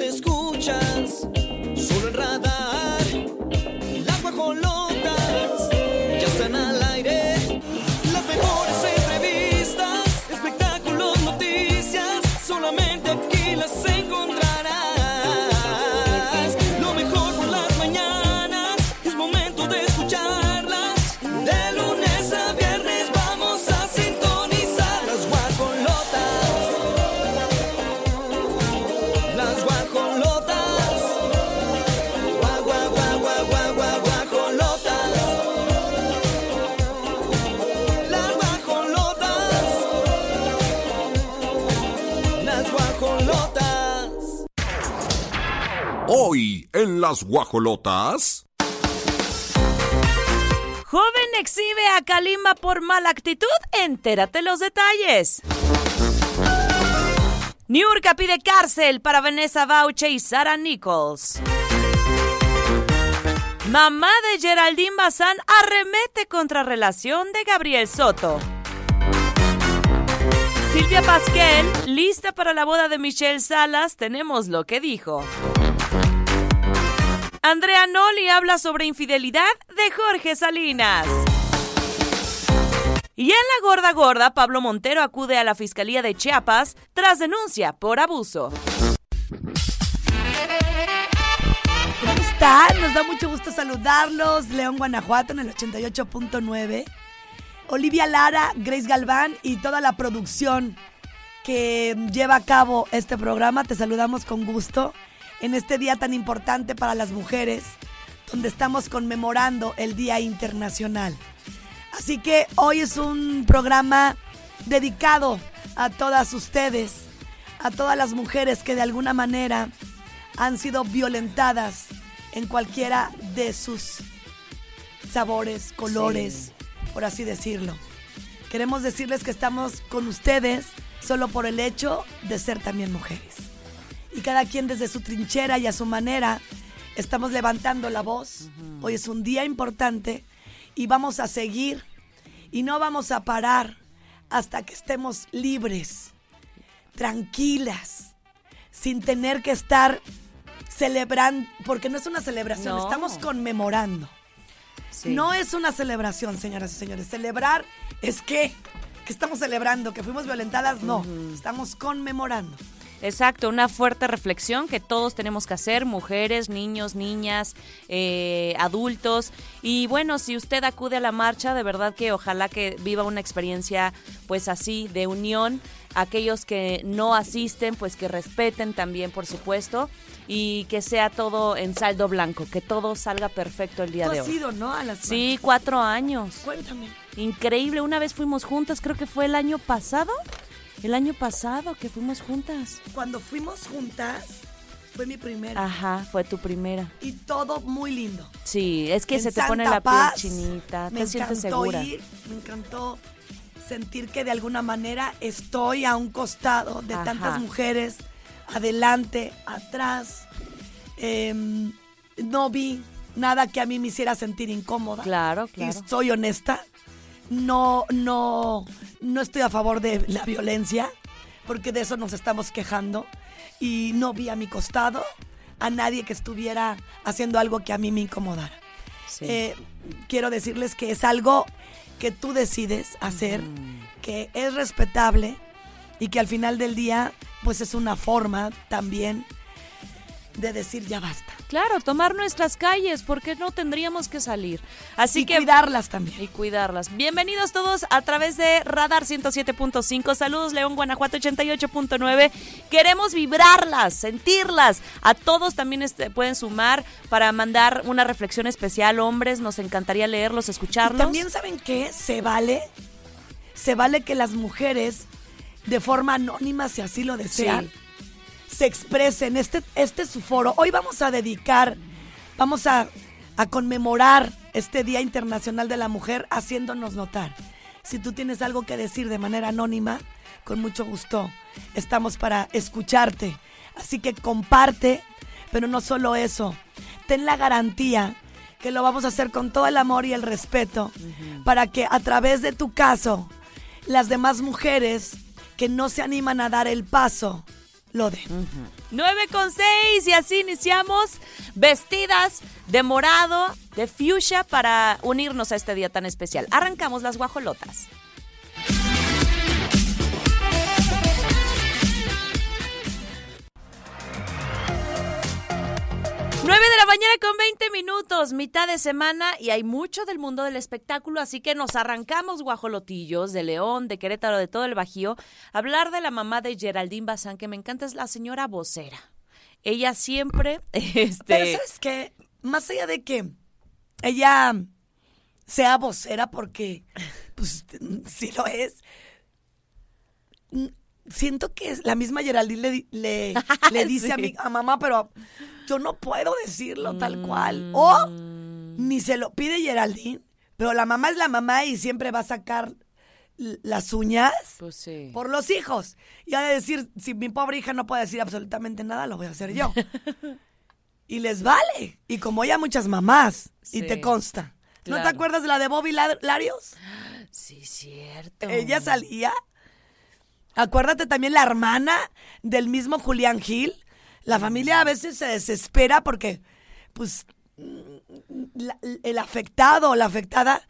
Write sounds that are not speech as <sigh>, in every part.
las guajolotas. Joven exhibe a Kalimba por mala actitud. Entérate los detalles. Niurka pide cárcel para Vanessa Bauche y Sara Nichols. Mamá de Geraldine Bazán arremete contra relación de Gabriel Soto. Silvia Pasquel, lista para la boda de Michelle Salas, tenemos lo que dijo. Andrea Noli habla sobre infidelidad de Jorge Salinas. Y en la gorda gorda, Pablo Montero acude a la Fiscalía de Chiapas tras denuncia por abuso. ¿Cómo están? Nos da mucho gusto saludarlos. León, Guanajuato, en el 88.9. Olivia Lara, Grace Galván y toda la producción que lleva a cabo este programa. Te saludamos con gusto en este día tan importante para las mujeres, donde estamos conmemorando el Día Internacional. Así que hoy es un programa dedicado a todas ustedes, a todas las mujeres que de alguna manera han sido violentadas en cualquiera de sus sabores, colores, por así decirlo. Queremos decirles que estamos con ustedes solo por el hecho de ser también mujeres. Y cada quien desde su trinchera y a su manera estamos levantando la voz. Hoy es un día importante y vamos a seguir y no vamos a parar hasta que estemos libres, tranquilas, sin tener que estar celebrando, porque no es una celebración, No. estamos conmemorando. No es una celebración, señoras y señores. Celebrar es que, que estamos celebrando, que fuimos violentadas, no, estamos conmemorando. Exacto, una fuerte reflexión que todos tenemos que hacer, mujeres, niños, niñas, eh, adultos. Y bueno, si usted acude a la marcha, de verdad que ojalá que viva una experiencia pues así de unión. Aquellos que no asisten, pues que respeten también, por supuesto, y que sea todo en saldo blanco, que todo salga perfecto el día Tú de has hoy. ido, ¿no? A las Sí, cuatro años. Cuéntame. Increíble, una vez fuimos juntas, creo que fue el año pasado. El año pasado que fuimos juntas. Cuando fuimos juntas, fue mi primera. Ajá, fue tu primera. Y todo muy lindo. Sí, es que En se te pone la Paz, piel chinita, Me te sientes encantó segura. ir, me encantó sentir que de alguna manera estoy a un costado de Ajá. tantas mujeres, adelante, atrás. Em, no vi nada que a mí me hiciera sentir incómoda. Claro, Y claro. soy honesta. No, no, no estoy a favor de la violencia, porque de eso nos estamos quejando. Y no vi a mi costado a nadie que estuviera haciendo algo que a mí me incomodara. Sí. Eh, quiero decirles que es algo que tú decides hacer, que es respetable y que al final del día, pues es una forma también de decir ya basta. Claro, tomar nuestras calles, porque no tendríamos que salir. Así y que cuidarlas también. y cuidarlas. Bienvenidos todos a través de Radar 107.5. Saludos León Guanajuato 88.9. Queremos vibrarlas, sentirlas. A todos también este, pueden sumar para mandar una reflexión especial. Hombres, nos encantaría leerlos, Y escucharlos. también saben qué, se vale, se vale que las mujeres de forma anónima, si así lo desean, se expresen. Este, este es su foro. Hoy vamos a dedicar, vamos a, a conmemorar este Día Internacional de la Mujer haciéndonos notar. Si tú tienes algo que decir de manera anónima, con mucho gusto estamos para escucharte. Así que comparte, pero no solo eso, ten la garantía que lo vamos a hacer con todo el amor y el respeto para que a través de tu caso las demás mujeres que no se animan a dar el paso lo den. 9 con 6 y así iniciamos vestidas de morado, de fuchsia para unirnos a este día tan especial. Arrancamos las guajolotas. 9 de la mañana con 20 minutos, mitad de semana y hay mucho del mundo del espectáculo, así que nos arrancamos guajolotillos de León, de Querétaro, de todo el Bajío, hablar de la mamá de Geraldine Bazán, que me encanta, es la señora vocera. Ella siempre, <laughs> este... Pero ¿sabes qué? Más allá de que ella sea vocera, porque pues <laughs> sí lo es, siento que la misma Geraldine le, le, <laughs> le dice a, mi, a mamá, pero yo no puedo decirlo tal cual. O Mm. ni se lo pide Geraldine, pero la mamá es la mamá y siempre va a sacar las uñas Pues sí. por los hijos. Y ha de decir, si mi pobre hija no puede decir absolutamente nada, lo voy a hacer yo. <laughs> y les vale. Y como ya muchas mamás, y te consta. ¿No te acuerdas de la de Bobby Lar- Larios? <gasps> Sí, cierto. Ella salía. Acuérdate también la hermana del mismo Julián Gil. La familia a veces se desespera porque, pues, la- el afectado o la afectada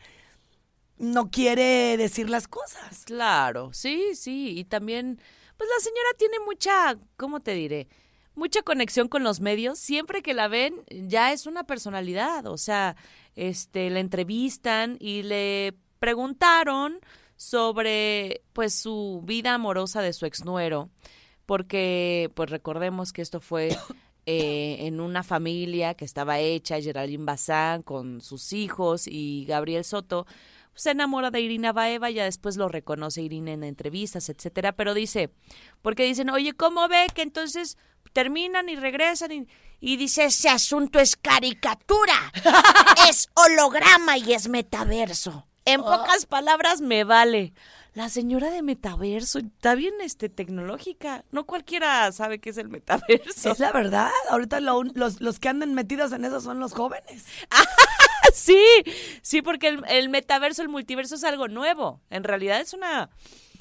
no quiere decir las cosas. Claro, sí, sí. Y también, pues la señora tiene mucha, ¿cómo te diré? Mucha conexión con los medios. Siempre que la ven, ya es una personalidad. O sea, este, la entrevistan y le preguntaron sobre, pues, su vida amorosa de su exnuero. Porque, pues, recordemos que esto fue <coughs> eh, en una familia que estaba hecha, Geraldine Bazán con sus hijos y Gabriel Soto, se enamora de Irina Baeva, ya después lo reconoce Irina en entrevistas, etcétera, pero dice, porque dicen, oye, ¿cómo ve que entonces terminan y regresan y, y dice, ese asunto es caricatura, <laughs> es holograma y es metaverso. En pocas palabras, me vale. La señora de metaverso, está bien este, tecnológica. No cualquiera sabe qué es el metaverso. Es la verdad. Ahorita lo los, los que andan metidos en eso son los jóvenes. <laughs> Sí, sí, porque el, el metaverso, el multiverso es algo nuevo. En realidad es una...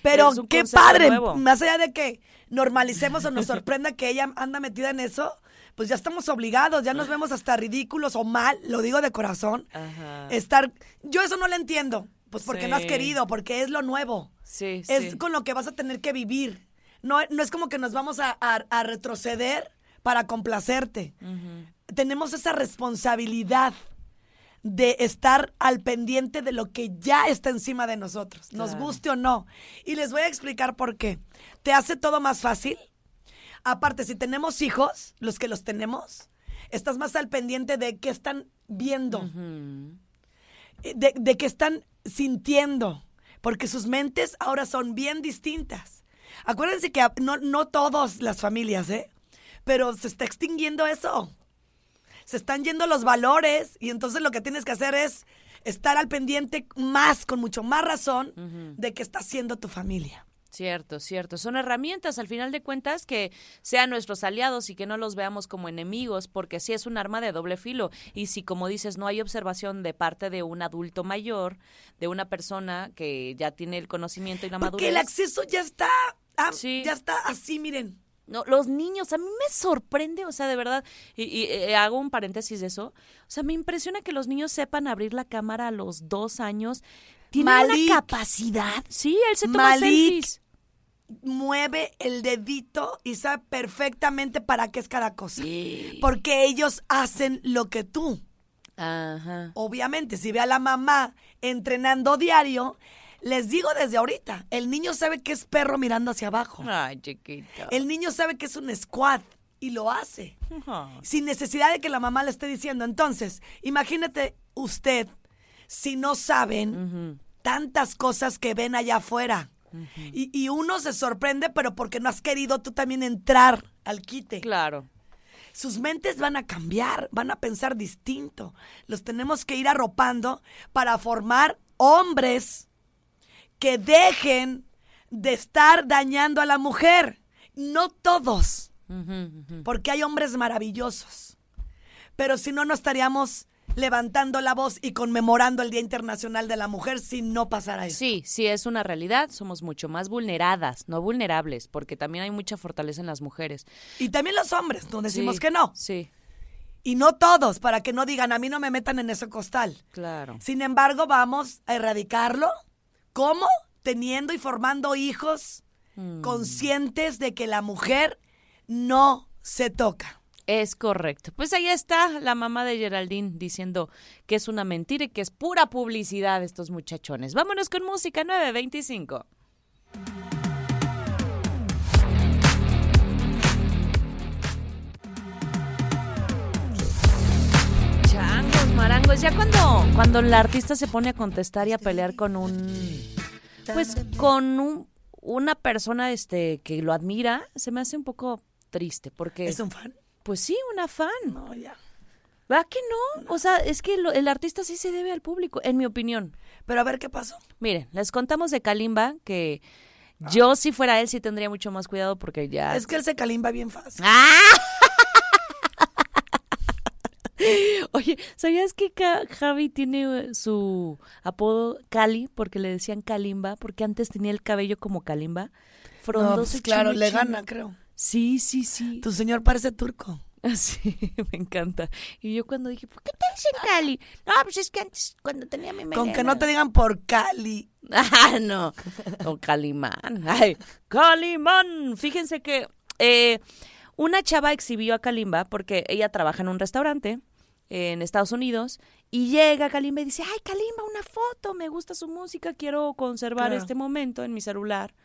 Pero qué padre. nuevo. Más allá de que normalicemos o nos sorprenda que ella anda metida en eso, pues ya estamos obligados, ya nos vemos hasta ridículos o mal, lo digo de corazón. Ajá. Estar. Yo eso no lo entiendo. Pues porque no has querido, porque es lo nuevo. Sí, Es sí. con lo que vas a tener que vivir. No, no es como que nos vamos a, a- a retroceder para complacerte. Tenemos esa responsabilidad de estar al pendiente de lo que ya está encima de nosotros, nos guste o no. Y les voy a explicar por qué. ¿Te hace todo más fácil? Aparte, si tenemos hijos, los que los tenemos, estás más al pendiente de qué están viendo, eh, de, de qué están sintiendo, porque sus mentes ahora son bien distintas. Acuérdense que no, no todas las familias, ¿eh? Pero se está extinguiendo eso. Se están yendo los valores y entonces lo que tienes que hacer es estar al pendiente más, con mucho más razón, de qué está haciendo tu familia. Cierto, cierto. Son herramientas, al final de cuentas, que sean nuestros aliados y que no los veamos como enemigos, porque sí es un arma de doble filo. Y si, como dices, no hay observación de parte de un adulto mayor, de una persona que ya tiene el conocimiento y la Porque madurez. el acceso ya está, ah, Sí. ya está así, miren. No, los niños, a mí me sorprende, o sea, de verdad, y, y, eh, hago un paréntesis de eso, o sea, me impresiona que los niños sepan abrir la cámara a los dos años. Tienen Malik. una capacidad. Sí, él se toma Malik. selfies. Mueve el dedito y sabe perfectamente para qué es cada cosa. Porque ellos hacen lo que tú. Ajá. Obviamente, si ve a la mamá entrenando diario, les digo desde ahorita, el niño sabe que es perro mirando hacia abajo. Ay, chiquito. El niño sabe que es un squad y lo hace. Sin necesidad de que la mamá le esté diciendo. Entonces, imagínate usted si no saben tantas cosas que ven allá afuera. Y, y uno se sorprende, pero porque no has querido tú también entrar al quite. Claro. Sus mentes van a cambiar, van a pensar distinto. Los tenemos que ir arropando para formar hombres que dejen de estar dañando a la mujer. No todos, porque hay hombres maravillosos. Pero si no, no estaríamos levantando la voz y conmemorando el Día Internacional de la Mujer si no pasara eso. Sí, sí es una realidad, somos mucho más vulneradas, no vulnerables, porque también hay mucha fortaleza en las mujeres. Y también los hombres, no decimos Sí, que no. Sí, Y no todos, para que no digan, a mí no me metan en ese costal. claro. Sin embargo, vamos a erradicarlo. ¿Cómo? Teniendo y formando hijos Mm. conscientes de que la mujer no se toca. Es correcto. Pues ahí está la mamá de Geraldine diciendo que es una mentira y que es pura publicidad estos muchachones. Vámonos con música 925. Changos, marangos. Ya cuando, cuando el artista se pone a contestar y a pelear con un. Pues con un- una persona este que lo admira, se me hace un poco triste. Porque. ¿Es un fan? Pues sí, una fan. No, ya. ¿Verdad que no? O sea, es que lo- el artista sí se debe al público, en mi opinión. Pero a ver qué pasó. Miren, les contamos de Kalimba que yo si fuera él sí tendría mucho más cuidado porque ya... Es que él se calimba bien fácil. ¡Ah! <laughs> Oye, ¿sabías que Javi tiene eh, su apodo Cali porque le decían Kalimba? Porque antes tenía el cabello como Kalimba. No, Frondoso pues, y claro, chino, le gana, creo. Sí, sí, sí. Tu señor parece turco. <laughs> Sí, <laughs> me encanta. Y yo cuando dije, ¿por qué te dicen Cali? No, pues es que antes, cuando tenía mi Con que melena. no te digan por Cali. <laughs> Ah, no. O Calimán. Ay, Calimán. Fíjense que eh, una chava exhibió a Kalimba porque ella trabaja en un restaurante en Estados Unidos y llega Kalimba y dice, ay, Kalimba, una foto, me gusta su música, quiero conservar Claro. este momento en mi celular.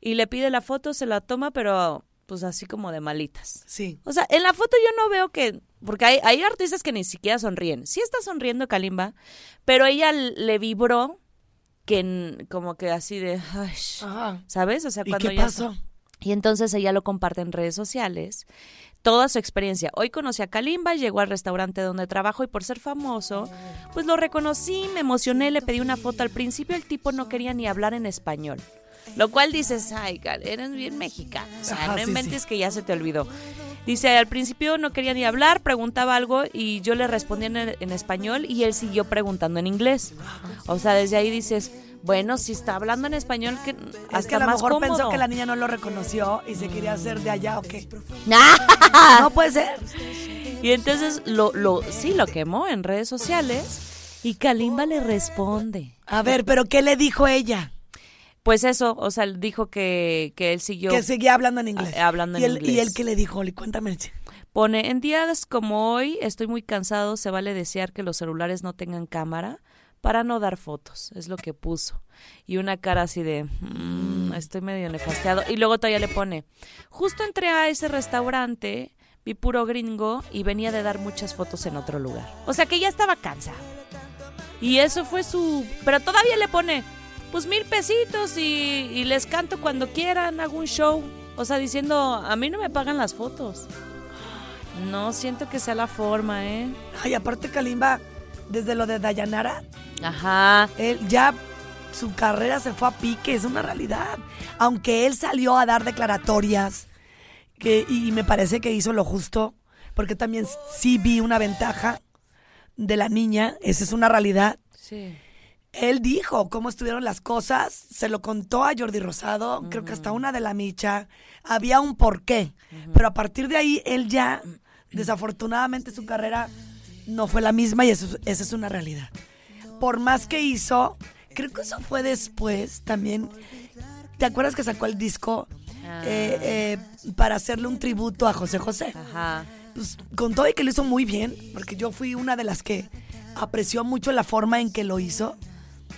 Y le pide la foto, se la toma, pero pues así como de malitas. Sí. O sea, en la foto yo no veo que. Porque hay, hay artistas que ni siquiera sonríen. Sí está sonriendo Kalimba, pero ella le vibró que como que así de. ay, Ajá. ¿Sabes? O sea, ¿Y cuando qué ya- pasó? Y entonces ella lo comparte en redes sociales. Toda su experiencia. Hoy conocí a Kalimba, llegó al restaurante donde trabajo y por ser famoso, pues lo reconocí, me emocioné, le pedí una foto. Al principio el tipo no quería ni hablar en español. Lo cual dices, ay, eres bien mexicano. O sea, Ajá, no sí, inventes sí. que ya se te olvidó. Dice, al principio no quería ni hablar, preguntaba algo y yo le respondía en, en español y él siguió preguntando en inglés. O sea, desde ahí dices, bueno, si está hablando en español, que hasta Es que a lo más mejor cómodo. pensó que la niña no lo reconoció y se quería hacer de allá o qué. <laughs> Ah. No puede ser. Y entonces lo, lo, sí, lo quemó en redes sociales y Kalimba le responde. A ver, pero ¿qué le dijo ella? Pues eso, o sea, dijo que, que él siguió. Que seguía hablando en inglés. Hablando ¿Y en él, inglés. ¿Y él qué le dijo? Oli? Cuéntame. Pone, en días como hoy estoy muy cansado, se vale desear que los celulares no tengan cámara para no dar fotos, es lo que puso. Y una cara así de, "Mm, estoy medio nefasteado. Y luego todavía le pone, justo entré a ese restaurante, vi puro gringo y venía de dar muchas fotos en otro lugar. O sea que ya estaba cansado. Y eso fue su... Pero todavía le pone, pues mil pesitos y, y les canto cuando quieran, hago un show. O sea, diciendo, a mí no me pagan las fotos. No siento que sea la forma, ¿eh? Ay, aparte Kalimba, desde lo de Dayanara, Ajá. él ya su carrera se fue a pique, es una realidad. Aunque él salió a dar declaratorias que, y me parece que hizo lo justo, porque también sí vi una ventaja de la niña, esa es una realidad. Sí. Él dijo cómo estuvieron las cosas, se lo contó a Jordi Rosado, creo que hasta una de la micha, había un porqué, pero a partir de ahí él ya, desafortunadamente su carrera no fue la misma y eso, esa es una realidad. Por más que hizo, creo que eso fue después también, ¿te acuerdas que sacó el disco Ah. eh, eh, para hacerle un tributo a José José? Ajá. pues con todo y que lo hizo muy bien, porque yo fui una de las que apreció mucho la forma en que lo hizo.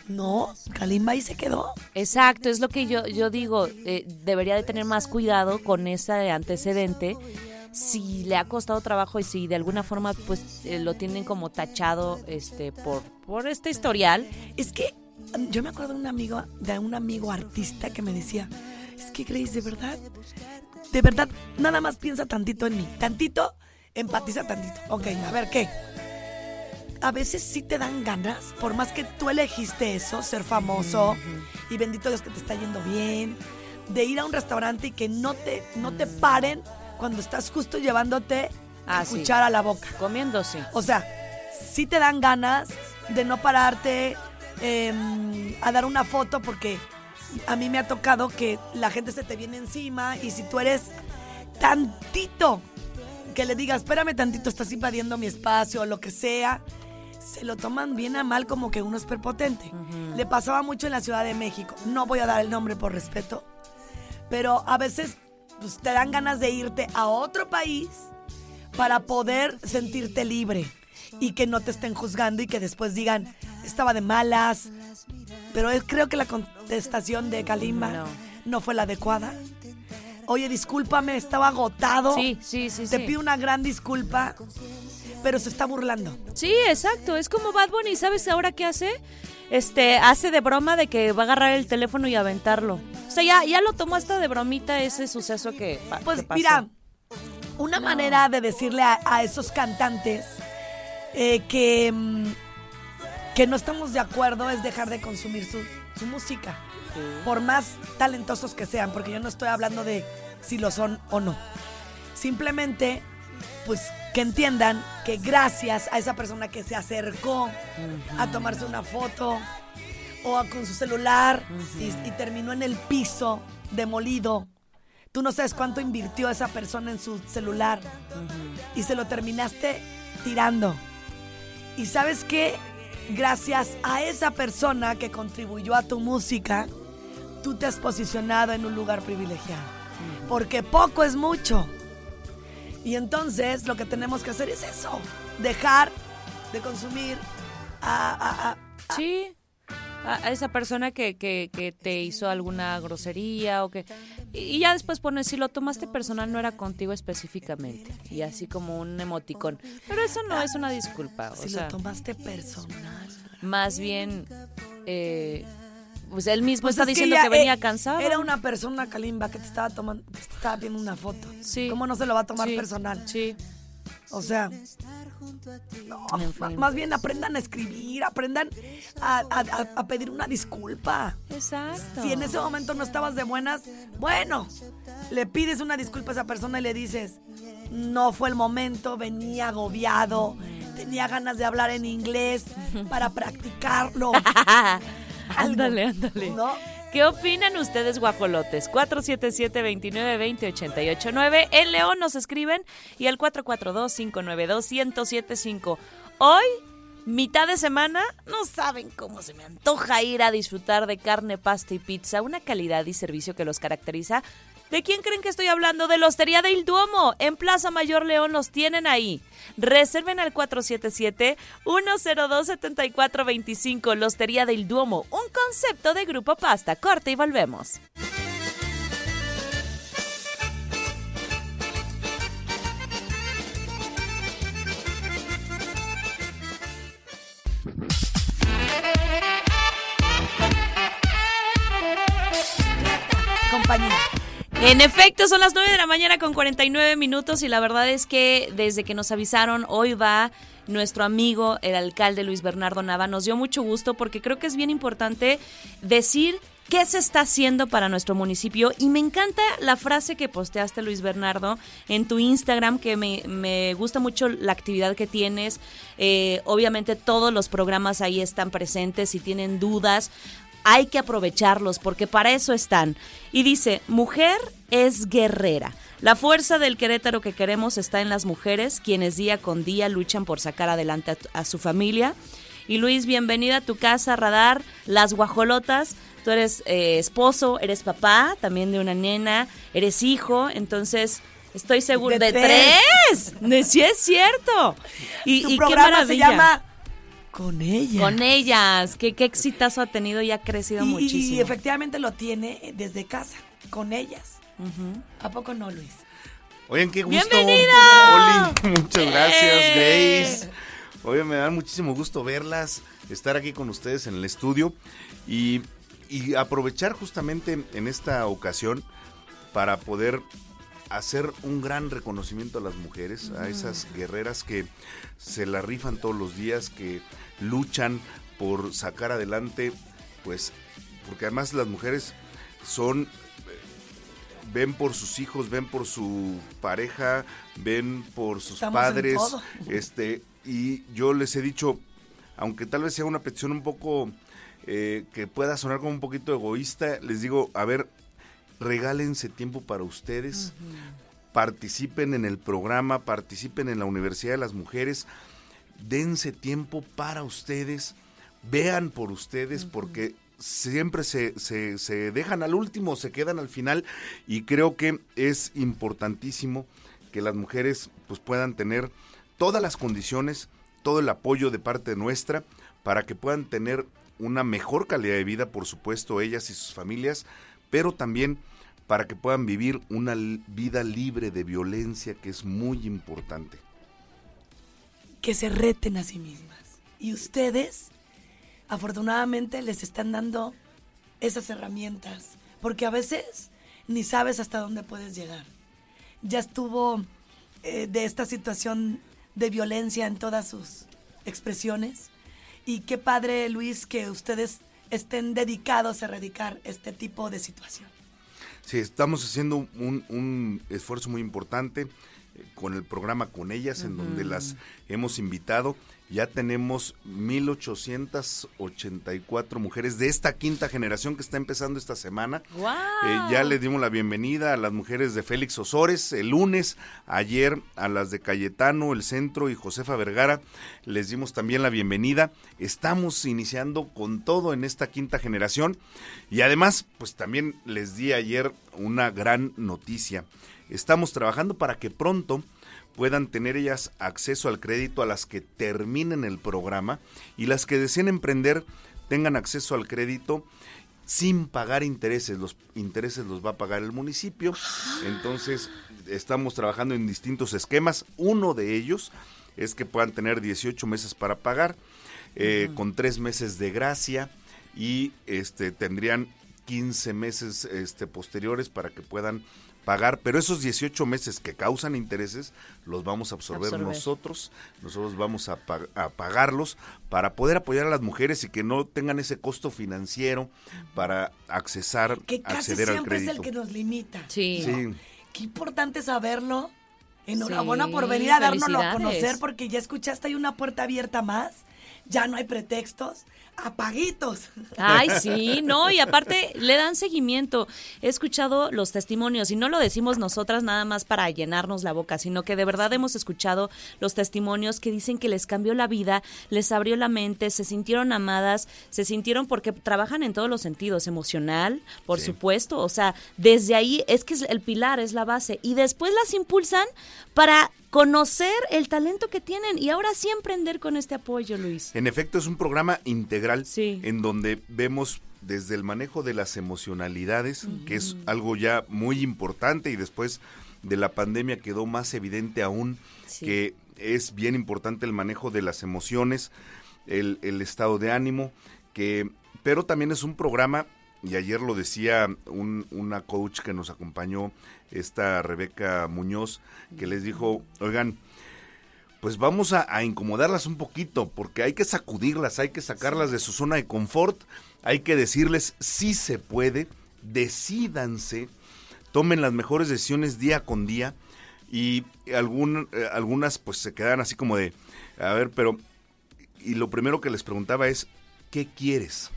No, Kalimba ahí se quedó. Exacto, es lo que yo, yo digo, eh, debería de tener más cuidado con ese antecedente. Si le ha costado trabajo y si de alguna forma pues eh, lo tienen como tachado este por, por este historial. Es que yo me acuerdo de un amigo, de un amigo artista que me decía, es que Grace, de verdad, de verdad, nada más piensa tantito en mí. Tantito, empatiza tantito. Ok, a ver, ¿qué? A veces sí te dan ganas, por más que tú elegiste eso, ser famoso, y bendito Dios que te está yendo bien, de ir a un restaurante y que no te, no te paren cuando estás justo llevándote Ah, a sí. cuchara a la boca. Comiendo, sí. O sea, sí te dan ganas de no pararte em, a dar una foto porque a mí me ha tocado que la gente se te viene encima y si tú eres tantito que le digas, espérame tantito, estás invadiendo mi espacio o lo que sea, se lo toman bien a mal como que uno es prepotente. Le pasaba mucho en la Ciudad de México. No voy a dar el nombre por respeto, pero a veces pues, te dan ganas de irte a otro país para poder sentirte libre y que no te estén juzgando y que después digan, estaba de malas. Pero él- creo que la contestación de Kalimba No. no fue la adecuada. Oye, discúlpame, estaba agotado. Sí, sí, sí, Te sí. pido una gran disculpa, pero se está burlando. Sí, exacto. Es como Bad Bunny. ¿Sabes ahora qué hace? Este, hace de broma de que va a agarrar el teléfono y aventarlo. O sea, ya, ya lo tomó hasta de bromita ese suceso que, Pues que pasó. mira, una manera de decirle a, a esos cantantes eh, que, mm, que no estamos de acuerdo es dejar de consumir su, su música. Por más talentosos que sean, porque yo no estoy hablando de si lo son o no. Simplemente, pues que entiendan que gracias a esa persona que se acercó a tomarse una foto o a- con su celular y, y terminó en el piso demolido. Tú no sabes cuánto invirtió esa persona en su celular y se lo terminaste tirando. Y sabes que gracias a esa persona que contribuyó a tu música, tú te has posicionado en un lugar privilegiado. Porque poco es mucho. Y entonces lo que tenemos que hacer es eso, dejar de consumir a, a- a- Sí. A, esa persona que, que, que te hizo alguna grosería o que... Y, y ya después pones, si lo tomaste personal no era contigo específicamente. Y así como un emoticón. Pero eso no es una disculpa. O si sea, lo tomaste personal. más bien... eh, pues él mismo Pues está es diciendo que venía eh, cansado. Era una persona, Kalimba, que te estaba tomando, que te estaba viendo una foto. Sí. ¿Cómo no se lo va a tomar Sí, personal? Sí. O sea, no, En ma- fin. más bien aprendan a escribir, aprendan a- a pedir una disculpa. Exacto. Si en ese momento no estabas de buenas, bueno, le pides una disculpa a esa persona y le dices, no fue el momento, venía agobiado, tenía ganas de hablar en inglés para practicarlo. <laughs> <laughs> Ándale, ándale. ¿No? ¿Qué opinan ustedes, guajolotes? 477-2920-889. En León nos escriben y al 442-592-1075. Hoy, mitad de semana, no saben cómo se me antoja ir a disfrutar de carne, pasta y pizza, una calidad y servicio que los caracteriza. ¿De quién creen que estoy hablando? De la Hostería del Duomo. En Plaza Mayor León los tienen ahí. Reserven al 477-102-7425. La Hostería del Duomo. Un concepto de Grupo Pasta. Corte y volvemos. Compañía. En efecto, son las 9 de la mañana con 49 minutos y la verdad es que desde que nos avisaron, hoy va nuestro amigo, el alcalde Luis Bernardo Nava. Nos dio mucho gusto porque creo que es bien importante decir qué se está haciendo para nuestro municipio. Y me encanta la frase que posteaste Luis Bernardo en tu Instagram que me, me gusta mucho la actividad que tienes. Eh, obviamente todos los programas ahí están presentes. Si tienen dudas hay que aprovecharlos porque para eso están. Y dice, mujer es guerrera. La fuerza del Querétaro que queremos está en las mujeres, quienes día con día luchan por sacar adelante a, su familia. Y Luis, bienvenida a tu casa, Radar, Las Guajolotas. Tú eres eh, esposo, eres papá también de una nena, eres hijo, entonces estoy seguro De de, tres. tres. Sí es cierto. Y, tu y qué programa se llama Con ella. Con ellas, qué, qué exitazo ha tenido y ha crecido y, y muchísimo. efectivamente lo tiene desde casa, con ellas. ¿A poco no, Luis? Oigan, qué gusto. ¡Bienvenida! Oli, <laughs> muchas gracias, ¡Eh! Grace. Oigan, me da muchísimo gusto verlas, estar aquí con ustedes en el estudio y, y aprovechar justamente en esta ocasión para poder hacer un gran reconocimiento a las mujeres, a esas guerreras que se la rifan todos los días, que luchan por sacar adelante, pues, porque además las mujeres son ven por sus hijos, ven por su pareja, ven por sus Estamos padres, <laughs> este, y yo les he dicho, aunque tal vez sea una petición un poco eh, que pueda sonar como un poquito egoísta, les digo, a ver, regálense tiempo para ustedes, participen en el programa, participen en la Universidad de las Mujeres, dense tiempo para ustedes, vean por ustedes, porque siempre se, se, se dejan al último, se quedan al final, y creo que es importantísimo que las mujeres pues puedan tener todas las condiciones, todo el apoyo de parte nuestra, para que puedan tener una mejor calidad de vida, por supuesto, ellas y sus familias, pero también para que puedan vivir una vida libre de violencia, que es muy importante. que se reten a sí mismas. Y ustedes, afortunadamente, les están dando esas herramientas. Porque a veces ni sabes hasta dónde puedes llegar. Ya estuvo eh, de esta situación de violencia en todas sus expresiones. Y qué padre, Luis, que ustedes estén dedicados a erradicar este tipo de situación. Sí, estamos haciendo un, un esfuerzo muy importante eh, con el programa con ellas, en donde las hemos invitado. Ya tenemos 1.884 mujeres de esta quinta generación que está empezando esta semana. Eh, ya les dimos la bienvenida a las mujeres de Félix Osores el lunes, ayer a las de Cayetano, el Centro y Josefa Vergara. Les dimos también la bienvenida. Estamos iniciando con todo en esta quinta generación y además, pues también les di ayer una gran noticia. Estamos trabajando para que pronto puedan tener ellas acceso al crédito a las que terminen el programa y las que deseen emprender tengan acceso al crédito sin pagar intereses. Los intereses los va a pagar el municipio. Entonces, estamos trabajando en distintos esquemas. Uno de ellos es que puedan tener 18 meses para pagar, eh, con tres meses de gracia y este tendrían 15 meses este, posteriores para que puedan pagar, pero esos 18 meses que causan intereses los vamos a absorber, Absorber. nosotros, nosotros vamos a, pa- a pagarlos para poder apoyar a las mujeres y que no tengan ese costo financiero para accesar, Que casi acceder al siempre es crédito. el que nos limita. Sí. Sí. Qué importante saberlo. Enhorabuena Sí, por venir a dárnoslo a conocer porque ya escuchaste, hay una puerta abierta más. Ya no hay pretextos. Apaguitos. Ay, sí, no, y aparte le dan seguimiento. He escuchado los testimonios y no lo decimos nosotras nada más para llenarnos la boca, sino que de verdad hemos escuchado los testimonios que dicen que les cambió la vida, les abrió la mente, se sintieron amadas, se sintieron porque trabajan en todos los sentidos, emocional, por Sí. supuesto, o sea, desde ahí es que es el pilar, es la base y después las impulsan para conocer el talento que tienen y ahora sí emprender con este apoyo, Luis. En efecto, es un programa integral Sí. en donde vemos desde el manejo de las emocionalidades, que es algo ya muy importante y después de la pandemia quedó más evidente aún Sí. que es bien importante el manejo de las emociones, el, el estado de ánimo, que, pero también es un programa, y ayer lo decía un- una coach que nos acompañó, esta Rebeca Muñoz, que les dijo, oigan, pues vamos a, incomodarlas un poquito, porque hay que sacudirlas, hay que sacarlas de su zona de confort, hay que decirles si se puede, decídanse, tomen las mejores decisiones día con día y eh, algunas pues se quedan así como de, a ver, pero, y lo primero que les preguntaba es, ¿qué quieres?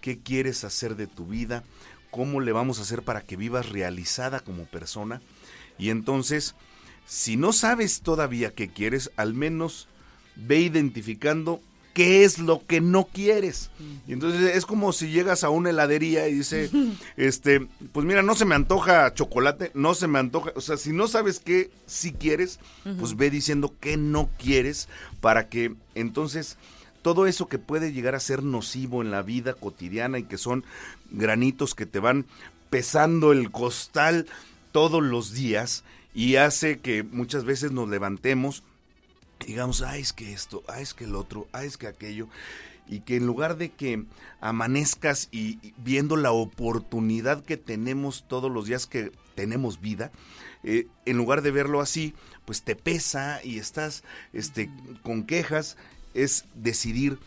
¿Qué quieres hacer de tu vida? ¿Cómo le vamos a hacer para que vivas realizada como persona? Y entonces, si no sabes todavía qué quieres, al menos ve identificando qué es lo que no quieres. Y entonces es como si llegas a una heladería y dice, <laughs> este, pues mira, no se me antoja chocolate, no se me antoja, o sea, si no sabes qué sí quieres, pues ve diciendo qué no quieres para que entonces todo eso que puede llegar a ser nocivo en la vida cotidiana y que son granitos que te van pesando el costal todos los días y hace que muchas veces nos levantemos y digamos, ay, es que esto, ay, es que el otro, ay, es que aquello, y que en lugar de que amanezcas y, viendo la oportunidad que tenemos todos los días que tenemos vida, eh, en lugar de verlo así, pues te pesa y estás este, con quejas, es decidir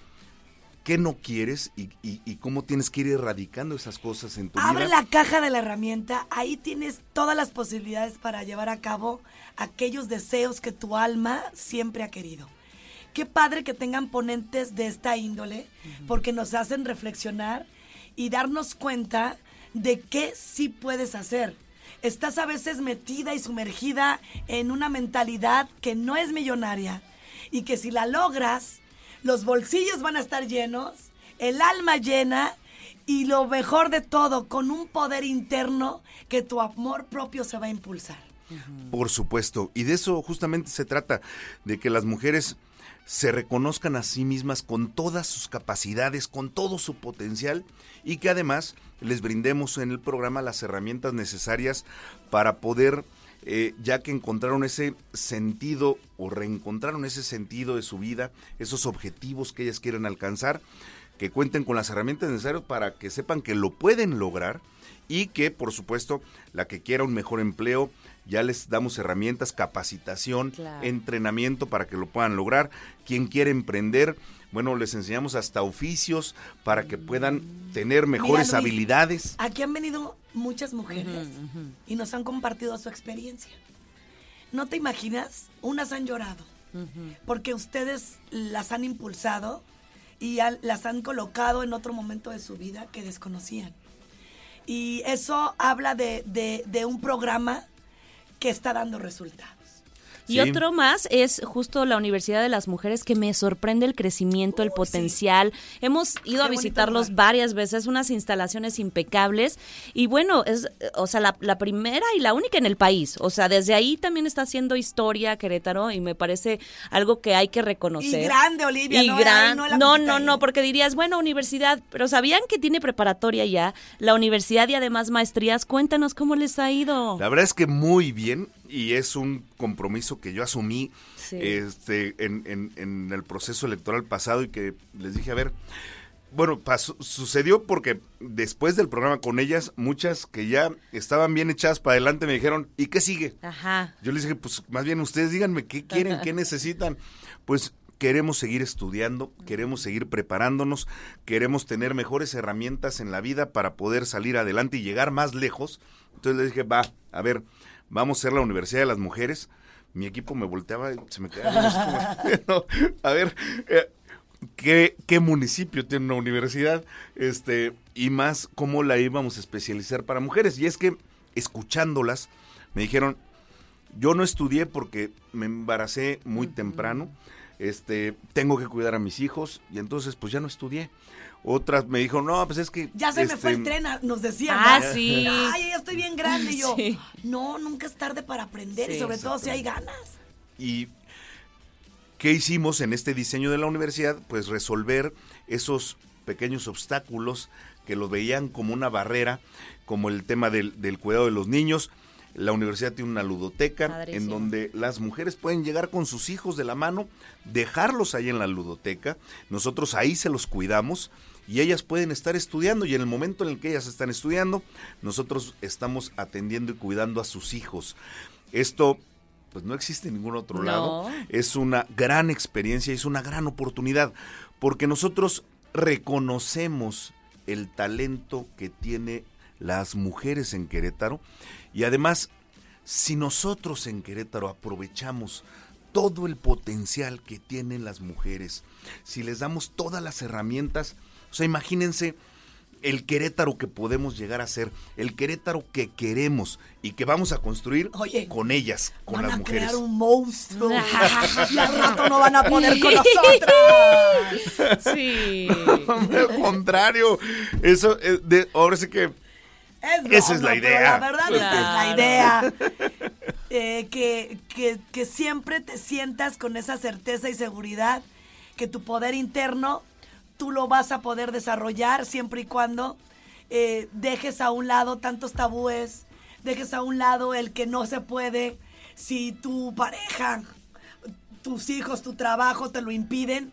qué no quieres y, y- y cómo tienes que ir erradicando esas cosas en tu Abre vida. la caja de la herramienta, ahí tienes todas las posibilidades para llevar a cabo aquellos deseos que tu alma siempre ha querido. Qué padre que tengan ponentes de esta índole, porque nos hacen reflexionar y darnos cuenta de qué sí puedes hacer. Estás a veces metida y sumergida en una mentalidad que no es millonaria y que si la logras, los bolsillos van a estar llenos, el alma llena y lo mejor de todo, con un poder interno que tu amor propio se va a impulsar. Por supuesto, y de eso justamente se trata, de que las mujeres se reconozcan a sí mismas con todas sus capacidades, con todo su potencial y que además les brindemos en el programa las herramientas necesarias para poder, eh, ya que encontraron ese sentido o reencontraron ese sentido de su vida, esos objetivos que ellas quieren alcanzar, que cuenten con las herramientas necesarias para que sepan que lo pueden lograr y que, por supuesto, la que quiera un mejor empleo, ya les damos herramientas, capacitación, Claro. entrenamiento para que lo puedan lograr. Quien quiere emprender, bueno, les enseñamos hasta oficios para que puedan tener mejores Luis, habilidades. Aquí han venido muchas mujeres y nos han compartido su experiencia. ¿No te imaginas? Unas han llorado porque ustedes las han impulsado y las han colocado en otro momento de su vida que desconocían. Y eso habla de, de- de un programa que está dando resultados. Y Sí. otro más es justo la Universidad de las Mujeres que me sorprende el crecimiento, el Uy, sí. potencial. Hemos ido a visitarlos varias veces, unas instalaciones impecables y bueno, es o sea, la, la primera y la única en el país. O sea, desde ahí también está haciendo historia Querétaro y me parece algo que hay que reconocer. Y grande, Olivia, Y no, gran- no la no, no, no, porque dirías, bueno, universidad, pero ¿sabían que tiene preparatoria ya? La universidad y además maestrías, cuéntanos cómo les ha ido. La verdad es que muy bien y es un compromiso que yo asumí Sí. este, en, en- en el proceso electoral pasado y que les dije, a ver, bueno, pasó- sucedió porque después del programa con ellas, muchas que ya estaban bien echadas para adelante me dijeron, ¿y qué sigue? Ajá. Yo les dije, pues más bien ustedes díganme qué quieren, qué <laughs> necesitan. Pues queremos seguir estudiando, queremos seguir preparándonos, queremos tener mejores herramientas en la vida para poder salir adelante y llegar más lejos. Entonces les dije, va, a ver, vamos a ser la Universidad de las Mujeres. Mi equipo me volteaba y se me quedaba. <laughs> no, a ver, eh, ¿qué, qué municipio tiene una universidad? Este, y más cómo la íbamos a especializar para mujeres. Y es que, escuchándolas, me dijeron, yo no estudié porque me embaracé muy temprano. Este, tengo que cuidar a mis hijos y entonces pues ya no estudié. Otras me dijo, "No, pues es que Ya se me fue este, el tren, a- nos decían. Ah, sí. Ay, ya estoy bien grande. Y yo, Sí. no, nunca es tarde para aprender y sobre todo si hay ganas. Y ¿qué hicimos en este diseño de la universidad? Pues resolver esos pequeños obstáculos que los veían como una barrera, como el tema del, del cuidado de los niños. La universidad tiene una ludoteca en donde las mujeres pueden llegar con sus hijos de la mano, dejarlos ahí en la ludoteca, nosotros ahí se los cuidamos y ellas pueden estar estudiando y en el momento en el que ellas están estudiando, nosotros estamos atendiendo y cuidando a sus hijos. Esto pues no existe en ningún otro No. lado. Es una gran experiencia, es una gran oportunidad, porque nosotros reconocemos el talento que tiene las mujeres en Querétaro y además, si nosotros en Querétaro aprovechamos todo el potencial que tienen las mujeres, si les damos todas las herramientas, o sea, imagínense el Querétaro que podemos llegar a ser, el Querétaro que queremos y que vamos a construir Oye, con ellas, con van las a mujeres. crear un monstruo. <laughs> y al rato no van a poder con nosotras. Sí. <laughs> Al contrario, eso es de, ahora sí que Es Esa es broma, la pero idea. La verdad, esa es la Claro. idea. Eh, que, que, que siempre te sientas con esa certeza y seguridad que tu poder interno tú lo vas a poder desarrollar siempre y cuando eh, dejes a un lado tantos tabúes, dejes a un lado el que no se puede. Si tu pareja, tus hijos, tu trabajo te lo impiden,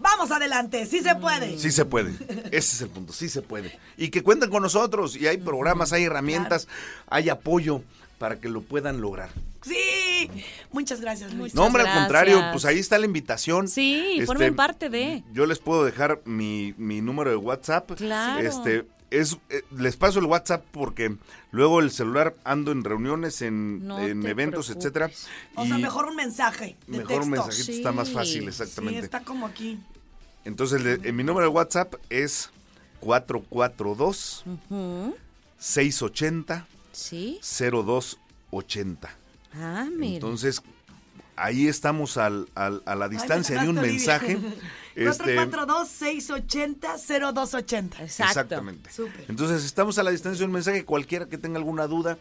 vamos adelante, sí se puede. sí se puede. Ese es el punto, sí se puede. Y que cuenten con nosotros y hay programas, hay herramientas, hay apoyo para que lo puedan lograr. Sí, Muchas gracias, Luis. No, hombre, al contrario, pues ahí está la invitación. Sí, Este, formen parte de. Yo les puedo dejar mi, mi número de WhatsApp. Claro. Este, es, eh, les paso el WhatsApp porque luego el celular ando en reuniones, en, No en te eventos, preocupes. etcétera. O y sea, mejor un mensaje de mejor texto. un mensajito está más Sí, fácil, Sí, exactamente. está como aquí. Entonces, el de- en mi número de WhatsApp es 442 Ujú. 680 Sí. 0280. Ah, mira. Entonces, ahí estamos al, al- a la distancia de un mensaje. <laughs> este, 442-680-0280. Exacto. Exactamente. Entonces, estamos a la distancia de un mensaje. Cualquiera que tenga alguna duda,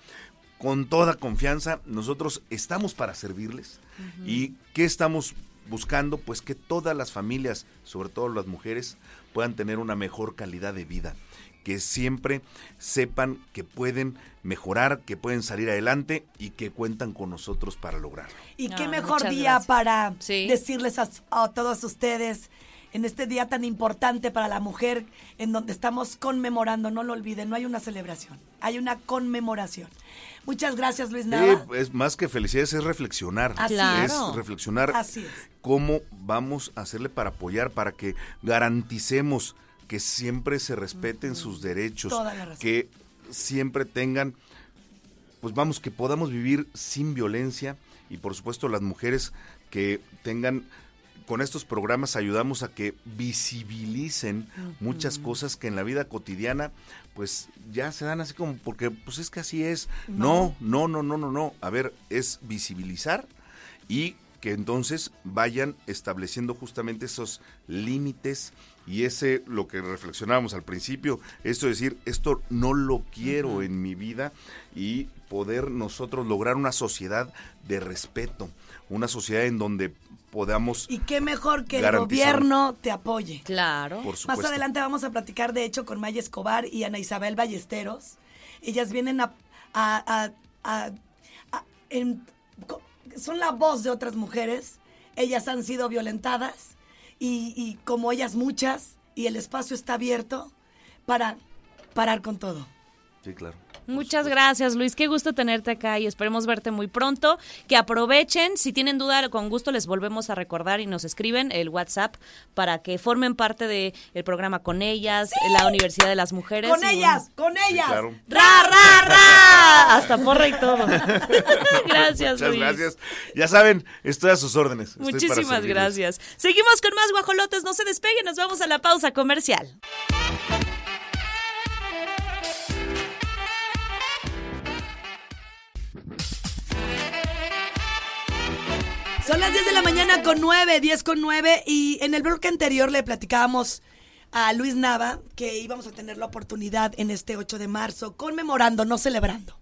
con toda confianza, nosotros estamos para servirles. ¿Y qué estamos buscando? Pues que todas las familias, sobre todo las mujeres, puedan tener una mejor calidad de vida. Que siempre sepan que pueden mejorar, que pueden salir adelante y que cuentan con nosotros para lograrlo. Y qué Ah, mejor día gracias. para Sí. decirles a, a todos ustedes en este día tan importante para la mujer, en donde estamos conmemorando, no lo olviden, no hay una celebración, hay una conmemoración. Muchas gracias, Luis Nava. Eh, es más que felicidades, es reflexionar. Así es. Es reflexionar Así es. cómo vamos a hacerle para apoyar, para que garanticemos que siempre se respeten sus derechos, que siempre tengan, pues vamos, que podamos vivir sin violencia y por supuesto las mujeres que tengan, con estos programas ayudamos a que visibilicen muchas cosas que en la vida cotidiana pues ya se dan así como porque pues es que así es. No, no, no, no, no, no. A ver, es visibilizar y que entonces vayan estableciendo justamente esos límites y ese lo que reflexionábamos al principio, esto de decir, esto no lo quiero en mi vida y poder nosotros lograr una sociedad de respeto, una sociedad en donde podamos, Y qué mejor que el gobierno te apoye. Claro. por supuesto, Más adelante vamos a platicar, de hecho, con Maya Escobar y Ana Isabel Ballesteros. Ellas vienen a... a- a- a- a- en- co- son la voz de otras mujeres. Ellas han sido violentadas y, y como ellas muchas, y el espacio está abierto para parar con todo. sí, claro. Muchas gracias, Luis. Qué gusto tenerte acá y esperemos verte muy pronto. Que aprovechen. Si tienen duda, con gusto les volvemos a recordar y nos escriben el WhatsApp para que formen parte del programa con ellas, la Universidad de las Mujeres. Con ellas, con ellas. claro. ¡Ra, ra, ra! Hasta porra y todo. <laughs> gracias, Muchas Luis. gracias. Ya saben, estoy a sus órdenes. Estoy Muchísimas gracias. Seguimos con más guajolotes. No se despeguen. Nos vamos a la pausa comercial. Son las 10 de la mañana con 9, 10 con 9 y en el bloque anterior le platicábamos a Luis Nava que íbamos a tener la oportunidad en este 8 de marzo conmemorando, no celebrando.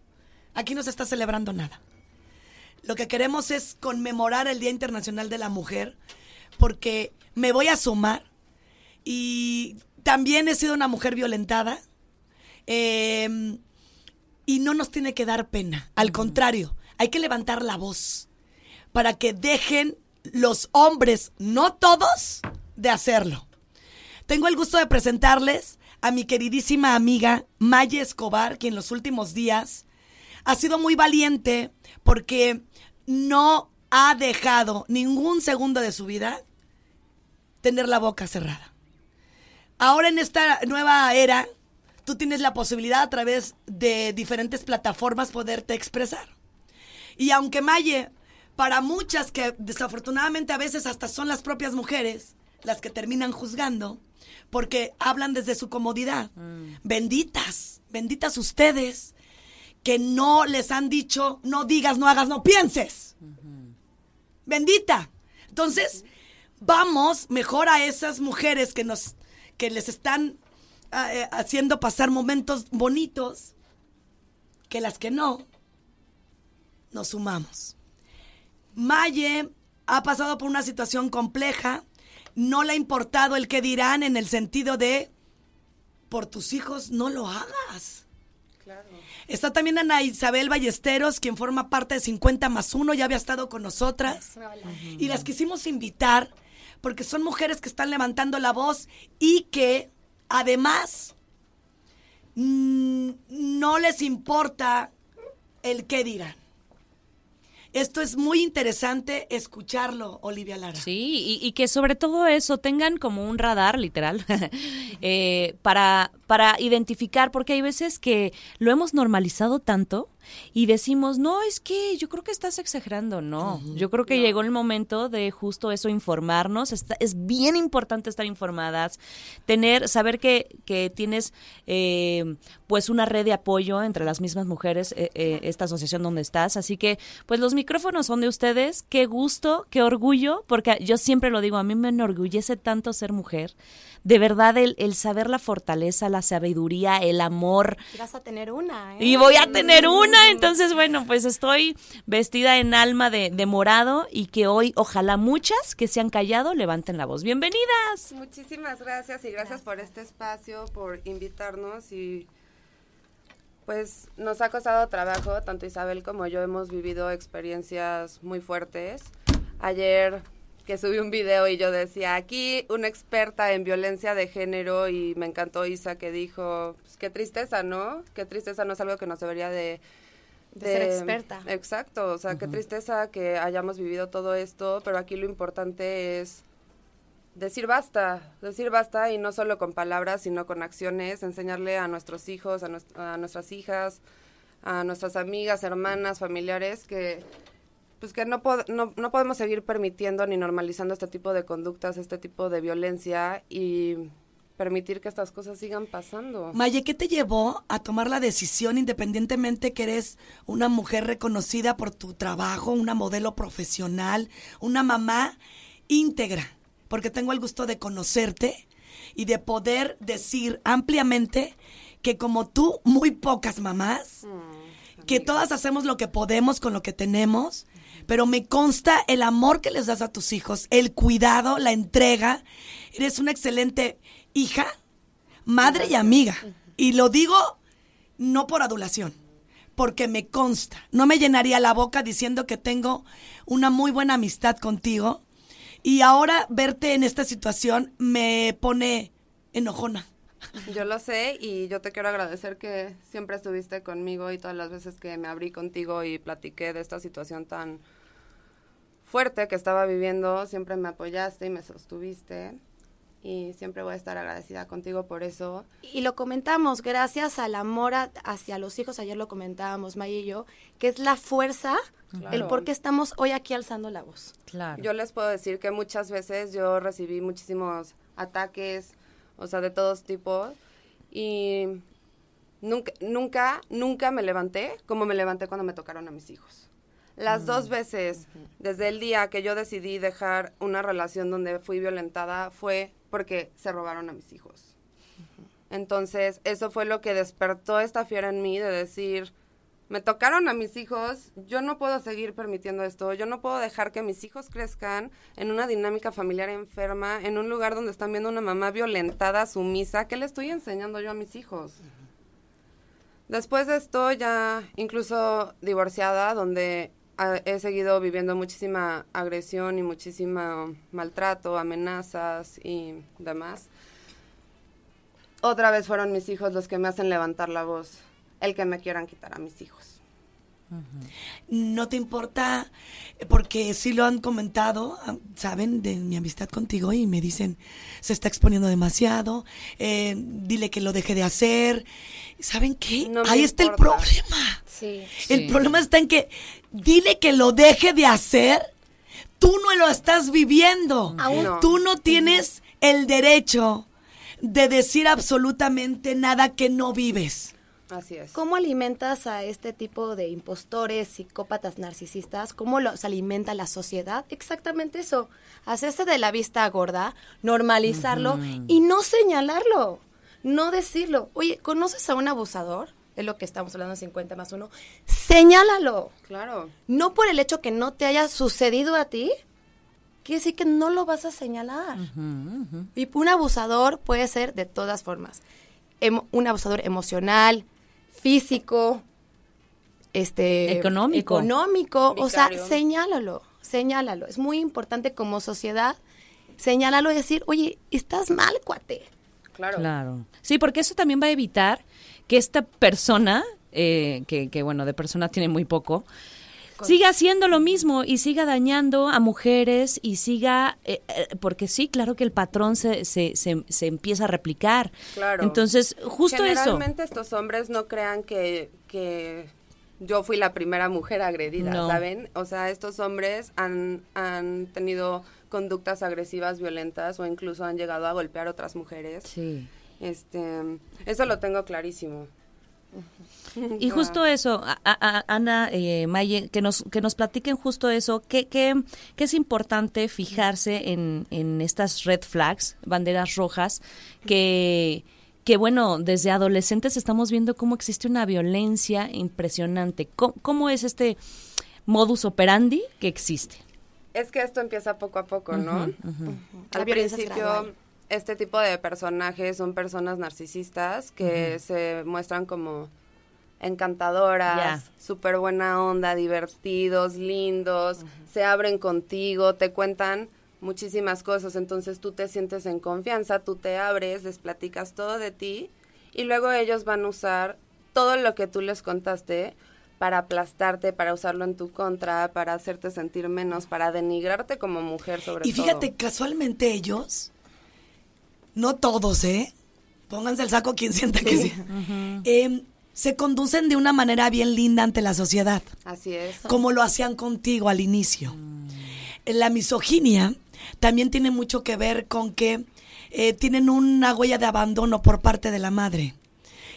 Aquí no se está celebrando nada. Lo que queremos es conmemorar el Día Internacional de la Mujer porque me voy a sumar y también he sido una mujer violentada eh, y no nos tiene que dar pena. Al contrario, hay que levantar la voz para que dejen los hombres, no todos, de hacerlo. Tengo el gusto de presentarles a mi queridísima amiga Maya Escobar, que en los últimos días ha sido muy valiente porque no ha dejado ningún segundo de su vida tener la boca cerrada. Ahora en esta nueva era, tú tienes la posibilidad a través de diferentes plataformas poderte expresar. Y aunque Maye, para muchas que desafortunadamente a veces hasta son las propias mujeres las que terminan juzgando, porque hablan desde su comodidad. Benditas, benditas ustedes, que no les han dicho, no digas, no hagas, no pienses. Bendita. Entonces, vamos mejor a esas mujeres que nos, que les están ah, eh, haciendo pasar momentos bonitos, que las que no, nos sumamos. Maye ha pasado por una situación compleja, no le ha importado el que dirán en el sentido de, por tus hijos no lo hagas. Está también Ana Isabel Ballesteros, quien forma parte de 50 más 1, ya había estado con nosotras. Y las quisimos invitar porque son mujeres que están levantando la voz y que además mm, no les importa el qué dirán. Esto es muy interesante escucharlo, Olivia Lara. Sí, y, y que sobre todo eso tengan como un radar, literal, <laughs> eh, para, para identificar, porque hay veces que lo hemos normalizado tanto y decimos, no, es que yo creo que estás exagerando, no, yo creo que llegó el momento de justo eso, informarnos, Está- es bien importante estar informadas, tener, saber que, que tienes eh, pues una red de apoyo entre las mismas mujeres, eh, eh, esta asociación donde estás, así que pues los micrófonos son de ustedes, qué gusto, qué orgullo, porque yo siempre lo digo, a mí me enorgullece tanto ser mujer, de verdad el, el saber la fortaleza, la sabiduría, el amor, Y vas a tener una, ¿eh? y voy a tener una, entonces bueno, pues estoy vestida en alma de, de morado y que hoy ojalá muchas que se han callado levanten la voz. Bienvenidas. Muchísimas gracias y gracias, por este espacio, por invitarnos y pues nos ha costado trabajo, tanto Isabel como yo hemos vivido experiencias muy fuertes. Ayer que subí un video y yo decía, aquí una experta en violencia de género y me encantó Isa que dijo, pues, qué tristeza, ¿no? Qué tristeza no es algo que nos debería de... De ser experta. Exacto, o sea, qué tristeza que hayamos vivido todo esto, pero aquí lo importante es decir basta, decir basta y no solo con palabras, sino con acciones, enseñarle a nuestros hijos, a, a nuestras hijas, a nuestras amigas, hermanas, familiares que pues que no, pod- no, no podemos seguir permitiendo ni normalizando este tipo de conductas, este tipo de violencia y permitir que estas cosas sigan pasando. Maye, ¿qué te llevó a tomar la decisión, independientemente que eres una mujer reconocida por tu trabajo, una modelo profesional, una mamá íntegra? Porque tengo el gusto de conocerte y de poder decir ampliamente que como tú, muy pocas mamás, que todas hacemos lo que podemos con lo que tenemos, pero me consta el amor que les das a tus hijos, el cuidado, la entrega. Eres una excelente hija, madre y amiga. Y lo digo no por adulación, porque me consta. No me llenaría la boca diciendo que tengo una muy buena amistad contigo. Y ahora verte en esta situación me pone enojona. Yo lo sé y yo te quiero agradecer que siempre estuviste conmigo y todas las veces que me abrí contigo y platiqué de esta situación tan fuerte que estaba viviendo, siempre me apoyaste y me sostuviste y siempre voy a estar agradecida contigo por eso. Y lo comentamos, gracias al amor a- hacia los hijos, ayer lo comentábamos Maya y yo, que es la fuerza, el por qué estamos hoy aquí alzando la voz. Claro. Yo les puedo decir que muchas veces yo recibí muchísimos ataques, o sea, de todos tipos y nunca, nunca, nunca me levanté como me levanté cuando me tocaron a mis hijos. Las dos veces, desde el día que yo decidí dejar una relación donde fui violentada, fue porque se robaron a mis hijos. Entonces, eso fue lo que despertó esta fiera en mí de decir, me tocaron a mis hijos, yo no puedo seguir permitiendo esto, yo no puedo dejar que mis hijos crezcan en una dinámica familiar enferma, en un lugar donde están viendo una mamá violentada, sumisa, ¿qué le estoy enseñando yo a mis hijos? Después de esto, ya incluso divorciada, donde ah, he seguido viviendo muchísima agresión y muchísimo maltrato, amenazas y demás. Otra vez fueron mis hijos los que me hacen levantar la voz, el que me quieran quitar a mis hijos. no te importa, porque sí lo han comentado, ah, saben, de mi amistad contigo y me dicen, se está exponiendo demasiado, eh, dile que lo deje de hacer. ¿Saben qué? No Ahí está el problema. Sí. El problema está en que dile que lo deje de hacer. Tú no lo estás viviendo. Aún no. Tú no tienes el derecho de decir absolutamente nada que no vives. Así es. ¿Cómo alimentas a este tipo de impostores, psicópatas, narcisistas? ¿Cómo los alimenta la sociedad? Exactamente eso. Hacerse de la vista gorda, normalizarlo y no señalarlo, no decirlo. Oye, ¿conoces a un abusador? Es lo que estamos hablando en 50 más 1. Señálalo. Claro. No por el hecho que no te haya sucedido a ti, quiere decir que no lo vas a señalar. Y un abusador puede ser de todas formas. Emo- un abusador emocional, físico, este Económico. económico, o sea, señálalo, señálalo. Es muy importante como sociedad señálalo y decir, "Oye, estás mal, cuate." Claro. Claro. Sí, porque eso también va a evitar que esta persona, eh, que, que, bueno, de persona tiene muy poco, siga haciendo lo mismo y siga dañando a mujeres y siga, eh, eh, porque sí, claro que el patrón se, se, se, se empieza a replicar. Claro. Entonces, justo eso. Generalmente estos hombres no crean que, que yo fui la primera mujer agredida, No. ¿saben? O sea, estos hombres han, han tenido conductas agresivas, violentas o incluso han llegado a golpear a otras mujeres. Sí. Este, eso lo tengo clarísimo. Y <laughs> justo eso, a- a- a- Ana, eh, Maye, que nos, que nos platiquen justo eso, que, que, que es importante fijarse en, en estas red flags, banderas rojas, que, que bueno, desde adolescentes estamos viendo cómo existe una violencia impresionante. ¿Cómo, cómo es este modus operandi que existe? Es que esto empieza poco a poco, ¿no? Al principio, gradual. Este tipo de personajes son personas narcisistas que se muestran como encantadoras, Ya. súper buena onda, divertidos, lindos, se abren contigo, te cuentan muchísimas cosas, entonces tú te sientes en confianza, tú te abres, les platicas todo de ti y luego ellos van a usar todo lo que tú les contaste para aplastarte, para usarlo en tu contra, para hacerte sentir menos, para denigrarte como mujer sobre Y todo. fíjate, casualmente ellos, no todos, ¿eh? Pónganse el saco quien sienta que sí. Em, se conducen de una manera bien linda ante la sociedad, Así es. como lo hacían contigo al inicio. La misoginia también tiene mucho que ver con que eh, tienen una huella de abandono por parte de la madre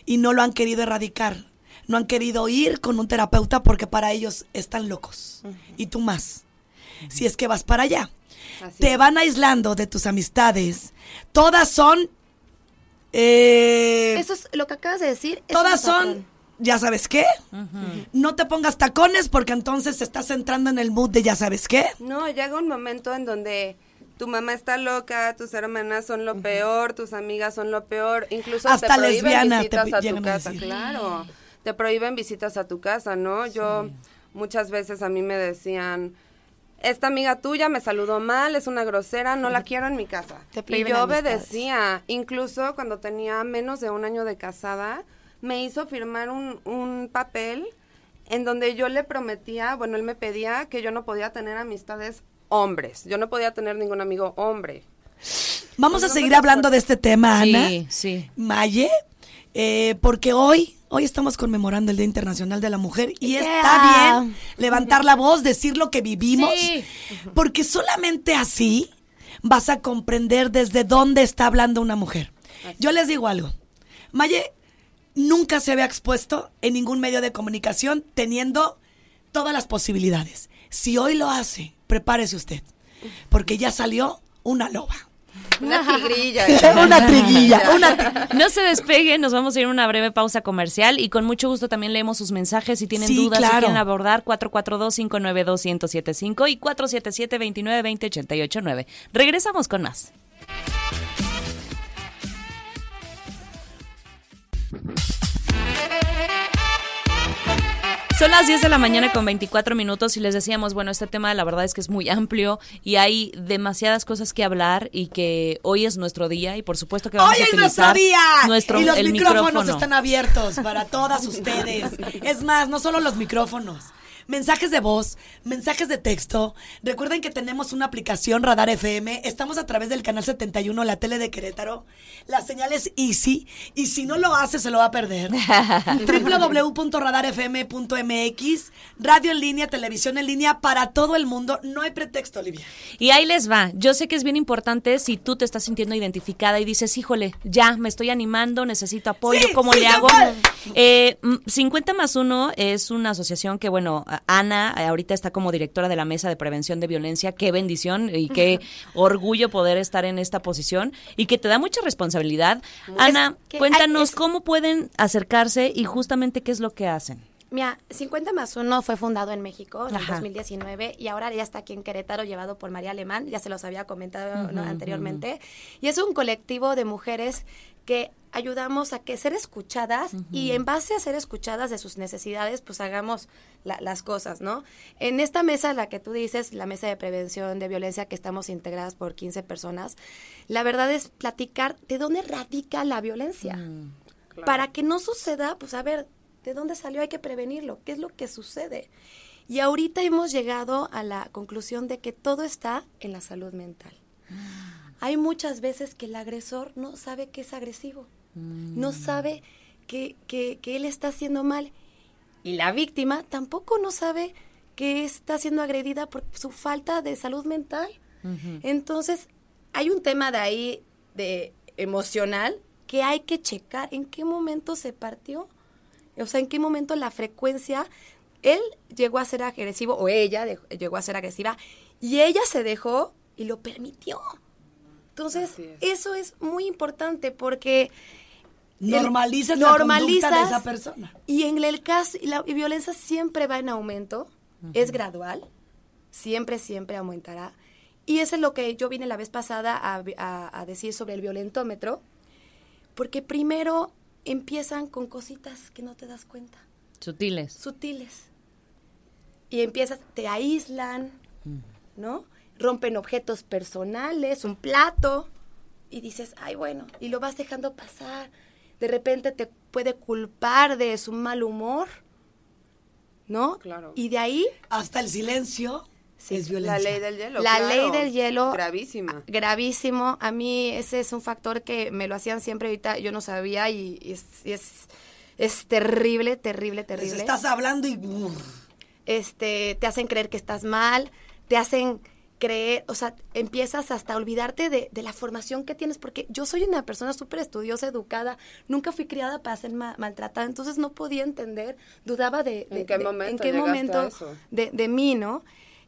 y no lo han querido erradicar. No han querido ir con un terapeuta porque para ellos están locos. Y tú más. Si es que vas para allá. Así Te es. van aislando de tus amistades. Todas son... eh, Eso es lo que acabas de decir. todas son... ¿Ya sabes qué? No te pongas tacones porque entonces estás entrando en el mood de ya sabes qué. No, llega un momento en donde tu mamá está loca, tus hermanas son lo peor, tus amigas son lo peor, incluso Hasta te prohíben lesbianas te visitas a tu a casa, claro. Te prohíben visitas a tu casa, ¿no? Yo muchas veces a mí me decían, esta amiga tuya me saludó mal, es una grosera, no la quiero en mi casa. Te y yo amistades. obedecía, incluso cuando tenía menos de un año de casada, me hizo firmar un, un papel en donde yo le prometía, bueno, él me pedía que yo no podía tener amistades hombres, yo no podía tener ningún amigo hombre. Vamos a seguir hablando de este tema, Ana. Sí, sí. Maye, eh, porque hoy, hoy estamos conmemorando el Día Internacional de la Mujer y Yeah. está bien levantar la voz, decir lo que vivimos, Sí. porque solamente así vas a comprender desde dónde está hablando una mujer. Yo les digo algo, Maye nunca se había expuesto en ningún medio de comunicación teniendo todas las posibilidades. Si hoy lo hace, prepárese usted, porque ya salió una loba. Una tigrilla. <laughs> una triguilla, <laughs> una No se despeguen, nos vamos a ir a una breve pausa comercial y con mucho gusto también leemos sus mensajes si tienen Sí, dudas claro. si quieren abordar 442-592-1075 y 477-2920-889. Regresamos con más. Son las 10 de la mañana con 24 minutos y les decíamos, bueno, este tema la verdad es que es muy amplio y hay demasiadas cosas que hablar y que hoy es nuestro día y por supuesto que vamos Hoy a es utilizar nuestro día. nuestro y los el micrófonos micrófono. están abiertos para todas ustedes. Es más, no solo los micrófonos. Mensajes de voz, mensajes de texto. Recuerden que tenemos una aplicación Radar FM. Estamos a través del canal 71, la tele de Querétaro. La señal es Easy. Y si no lo hace, se lo va a perder. <laughs> www.radarfm.mx. Radio en línea, televisión en línea para todo el mundo. No hay pretexto, Olivia. Y ahí les va. Yo sé que es bien importante si tú te estás sintiendo identificada y dices, híjole, ya me estoy animando, necesito apoyo, Sí, ¿cómo sí, le hago? Eh, mm, 50 más 1 es una asociación que, bueno, Ana eh, ahorita está como directora de la Mesa de Prevención de Violencia. Qué bendición y qué orgullo poder estar en esta posición y que te da mucha responsabilidad. Ana, que cuéntanos es- cómo pueden acercarse y justamente qué es lo que hacen. Mira, 50 más 1 fue fundado en México en Ajá. 2019 y ahora ya está aquí en Querétaro, llevado por María Alemán, ya se los había comentado ¿no? anteriormente. Y es un colectivo de mujeres que ayudamos a que ser escuchadas y en base a ser escuchadas de sus necesidades, pues hagamos la- las cosas, ¿no? En esta mesa, la que tú dices, la mesa de prevención de violencia, que estamos integradas por 15 personas, la verdad es platicar de dónde radica la violencia. Para que no suceda, pues a ver, ¿de dónde salió? Hay que prevenirlo. ¿Qué es lo que sucede? Y ahorita hemos llegado a la conclusión de que todo está en la salud mental. Hay muchas veces que el agresor no sabe que es agresivo, no sabe que, que- que él está haciendo mal. Y la víctima tampoco no sabe que está siendo agredida por su falta de salud mental. Entonces, hay un tema de ahí de emocional que hay que checar en qué momento se partió. O sea, en qué momento la frecuencia, él llegó a ser agresivo o ella llegó a ser agresiva y ella se dejó y lo permitió. Entonces, es. eso es muy importante porque el- Normalizas la conducta de normalizas esa persona. y en el caso, y la violencia siempre va en aumento, es gradual, siempre, siempre aumentará. Y eso es lo que yo vine la vez pasada a, vi- a- a decir sobre el violentómetro, porque primero empiezan con cositas que no te das cuenta, Sutiles. sutiles. Y empiezas, te aíslan, ¿no? Rompen objetos personales, un plato, y dices, ay, bueno, y lo vas dejando pasar. De repente te puede culpar de su mal humor, ¿no? Claro. Y de ahí, Hasta el silencio Sí, es La violencia. ley del hielo. la claro. ley del hielo. Gravísima. Gravísimo. A mí ese es un factor que me lo hacían siempre ahorita, yo no sabía y, y es, y es, es terrible, terrible, Les terrible. estás hablando y... este, te hacen creer que estás mal, te hacen creer, o sea, empiezas hasta a olvidarte de, de la formación que tienes, porque yo soy una persona súper estudiosa, educada, nunca fui criada para ser ma- maltratada, entonces no podía entender, dudaba de, de- ¿En qué de- momento en qué momento de mí, ¿no?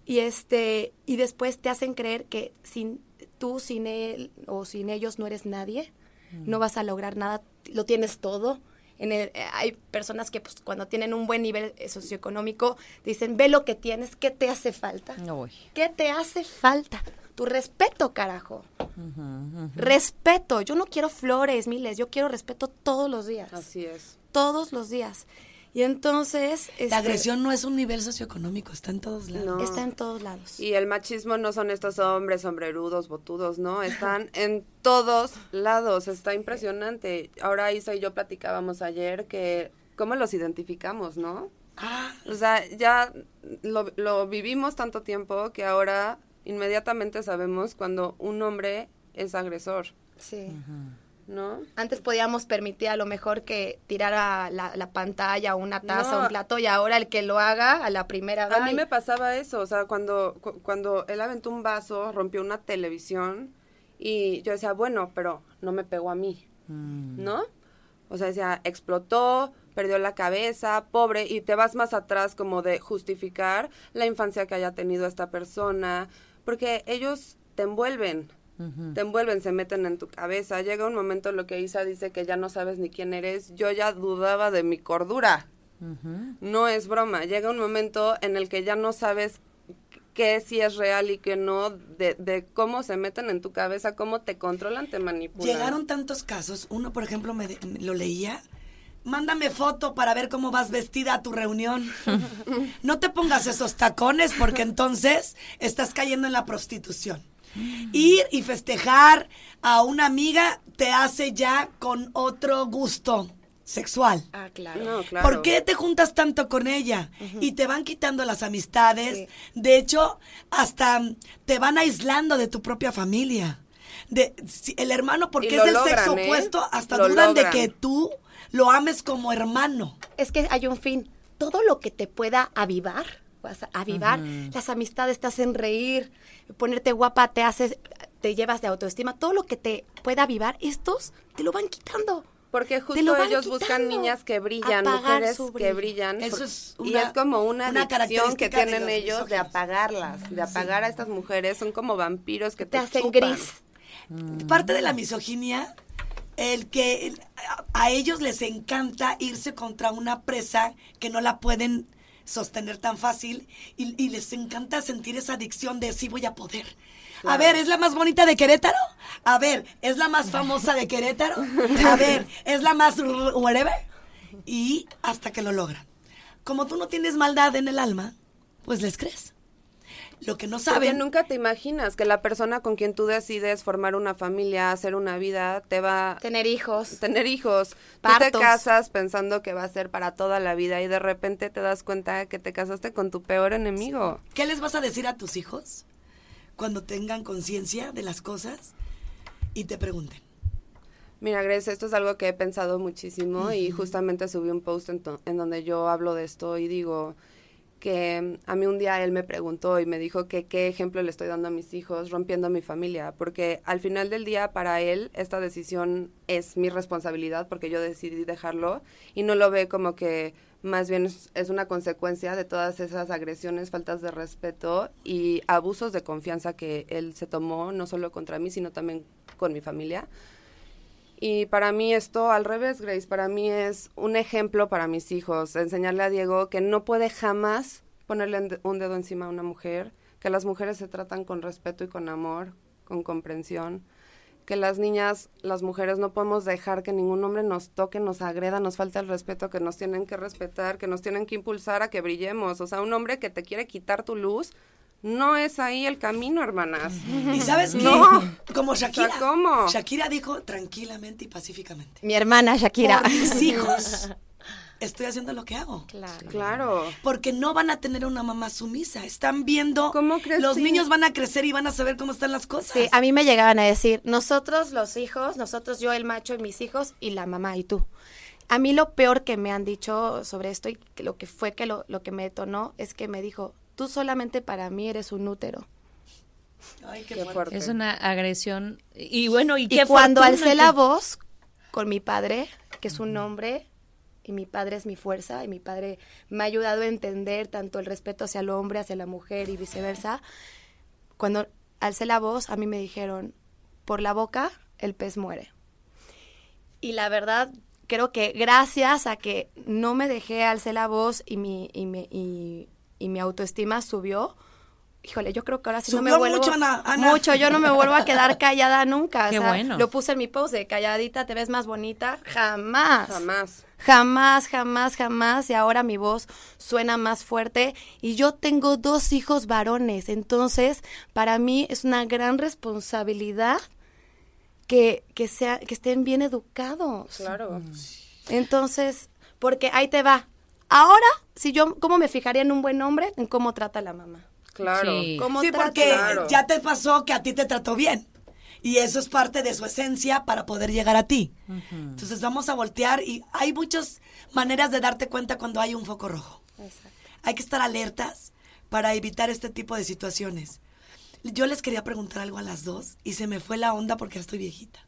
Y este, y después te hacen creer que sin tú, sin él o sin ellos no eres nadie, Mm. no vas a lograr nada, lo tienes todo. En el, eh, hay personas que pues, cuando tienen un buen nivel eh, socioeconómico dicen, ve lo que tienes, ¿qué te hace falta? Uy. ¿Qué te hace falta? Tu respeto, carajo. Respeto. Yo no quiero flores, miles, yo quiero respeto todos los días. Así es. Todos los días. Y entonces... este, La agresión no es un nivel socioeconómico, está en todos lados. No. Está en todos lados. Y el machismo no son estos hombres sombrerudos, botudos, ¿no? Están <laughs> en todos lados. Está impresionante. Ahora Isa y yo platicábamos ayer que cómo los identificamos, ¿no? Ah, O sea, ya lo, lo vivimos tanto tiempo que ahora inmediatamente sabemos cuando un hombre es agresor, Sí. ¿No? Antes podíamos permitir a lo mejor que tirara la, la pantalla, una taza, No. un plato, y ahora el que lo haga a la primera A mí me pasaba eso, o sea, cuando, cu- cuando él aventó un vaso, rompió una televisión y yo decía, bueno, pero no me pegó a mí, ¿no? O sea, decía, explotó, perdió la cabeza, pobre, y te vas más atrás como de justificar la infancia que haya tenido esta persona, porque ellos te envuelven, te envuelven, se meten en tu cabeza. Llega un momento en lo que Isa dice que ya no sabes ni quién eres, yo ya dudaba de mi cordura. No es broma. Llega un momento en el que ya no sabes qué sí es real y qué no, de, de cómo se meten en tu cabeza, cómo te controlan, te manipulan. Llegaron tantos casos. Uno, por ejemplo, me, de- me lo leía. Mándame foto para ver cómo vas vestida a tu reunión. <laughs> No te pongas esos tacones porque entonces estás cayendo en la prostitución. Ir y festejar a una amiga te hace ya con otro gusto sexual. Ah, claro. No, claro. ¿Por qué te juntas tanto con ella? Y te van quitando las amistades. Sí. De hecho, hasta te van aislando de tu propia familia. De, si- el hermano, porque es lo el logran, sexo ¿eh? opuesto, hasta Lo dudan logran. de que tú lo ames como hermano. Es que hay un fin. Todo lo que te pueda avivar, vas a avivar, las amistades te hacen reír, ponerte guapa te hace, te llevas de autoestima, todo lo que te pueda avivar, estos te lo van quitando. Porque justo ellos buscan niñas que brillan, Apagar mujeres que brillan. Eso es y es como una, una adicción que de tienen los ellos de apagarlas, de apagar a estas mujeres. Son como vampiros que te, Te hacen chupan. gris. Parte de la misoginia, el que el- a, a ellos les encanta irse contra una presa que no la pueden sostener tan fácil y, y les encanta sentir esa adicción de sí voy a poder. A ver, ¿es la más bonita de Querétaro? A ver, ¿es la más famosa de Querétaro? A ver, ¿es la más whatever? Y hasta que lo logran. Como tú no tienes maldad en el alma, pues les crees. Lo que no Porque saben. nunca te imaginas que la persona con quien tú decides formar una familia, hacer una vida, te va a Tener hijos. tener hijos. Tú te casas pensando que va a ser para toda la vida y de repente te das cuenta que te casaste con tu peor enemigo. ¿Qué les vas a decir a tus hijos cuando tengan conciencia de las cosas y te pregunten? Mira, Grace, esto es algo que he pensado muchísimo y justamente subí un post en, en donde yo hablo de esto y digo que a mí un día él me preguntó y me dijo que qué ejemplo le estoy dando a mis hijos rompiendo mi familia, porque al final del día para él esta decisión es mi responsabilidad porque yo decidí dejarlo y no lo ve como que más bien es, es una consecuencia de todas esas agresiones, faltas de respeto y abusos de confianza que él se tomó no solo contra mí, sino también con mi familia. Y para mí esto al revés, Grace, para mí es un ejemplo para mis hijos, enseñarle a Diego que no puede jamás ponerle un de- un dedo encima a una mujer, que las mujeres se tratan con respeto y con amor, con comprensión, que las niñas, las mujeres no podemos dejar que ningún hombre nos toque, nos agreda, nos falta el respeto, que nos tienen que respetar, que nos tienen que impulsar a que brillemos. O sea, un hombre que te quiere quitar tu luz, no es ahí el camino, hermanas. ¿Y sabes qué? No. Como Shakira. O sea, ¿cómo? Shakira dijo tranquilamente y pacíficamente. Mi hermana Shakira. Por mis <laughs> hijos estoy haciendo lo que hago. Claro. Claro. Porque no van a tener una mamá sumisa. Están viendo. ¿Cómo crecí? Los niños van a crecer y van a saber cómo están las cosas. Sí, a mí me llegaban a decir, nosotros los hijos, nosotros yo, el macho y mis hijos, y la mamá y tú. A mí lo peor que me han dicho sobre esto y lo que fue que lo, lo que me detonó es que me dijo, tú solamente para mí eres un útero. Ay, qué Qué fuerte. fuerte. Es una agresión. Y bueno, y, Y qué cuando fortuna alcé que- la voz con mi padre, que es un hombre, y mi padre es mi fuerza, y mi padre me ha ayudado a entender tanto el respeto hacia el hombre, hacia la mujer y viceversa, cuando alcé la voz, a mí me dijeron, por la boca el pez muere. Y la verdad, creo que gracias a que no me dejé, alcé la voz y mi, y mi, y, y mi autoestima subió, híjole, yo creo que ahora sí no me Subió vuelvo... mucho, Ana- Ana. Mucho, yo no me vuelvo a quedar <laughs> callada nunca. o Qué sea, bueno. Lo puse en mi post de calladita, te ves más bonita. Jamás. Jamás. Jamás, jamás, jamás. Y ahora mi voz suena más fuerte. Y yo tengo dos hijos varones. Entonces, para mí es una gran responsabilidad que, que, sea, que estén bien educados. Claro. Entonces, porque ahí te va. Ahora, si yo, ¿cómo me fijaría en un buen hombre? En cómo trata a la mamá. Claro. Sí. ¿Cómo Sí, trata- porque Claro. ya te pasó que a ti te trató bien. Y eso es parte de su esencia para poder llegar a ti. Entonces vamos a voltear y hay muchas maneras de darte cuenta cuando hay un foco rojo. Hay que estar alertas para evitar este tipo de situaciones. Yo les quería preguntar algo a las dos y se me fue la onda porque ya estoy viejita.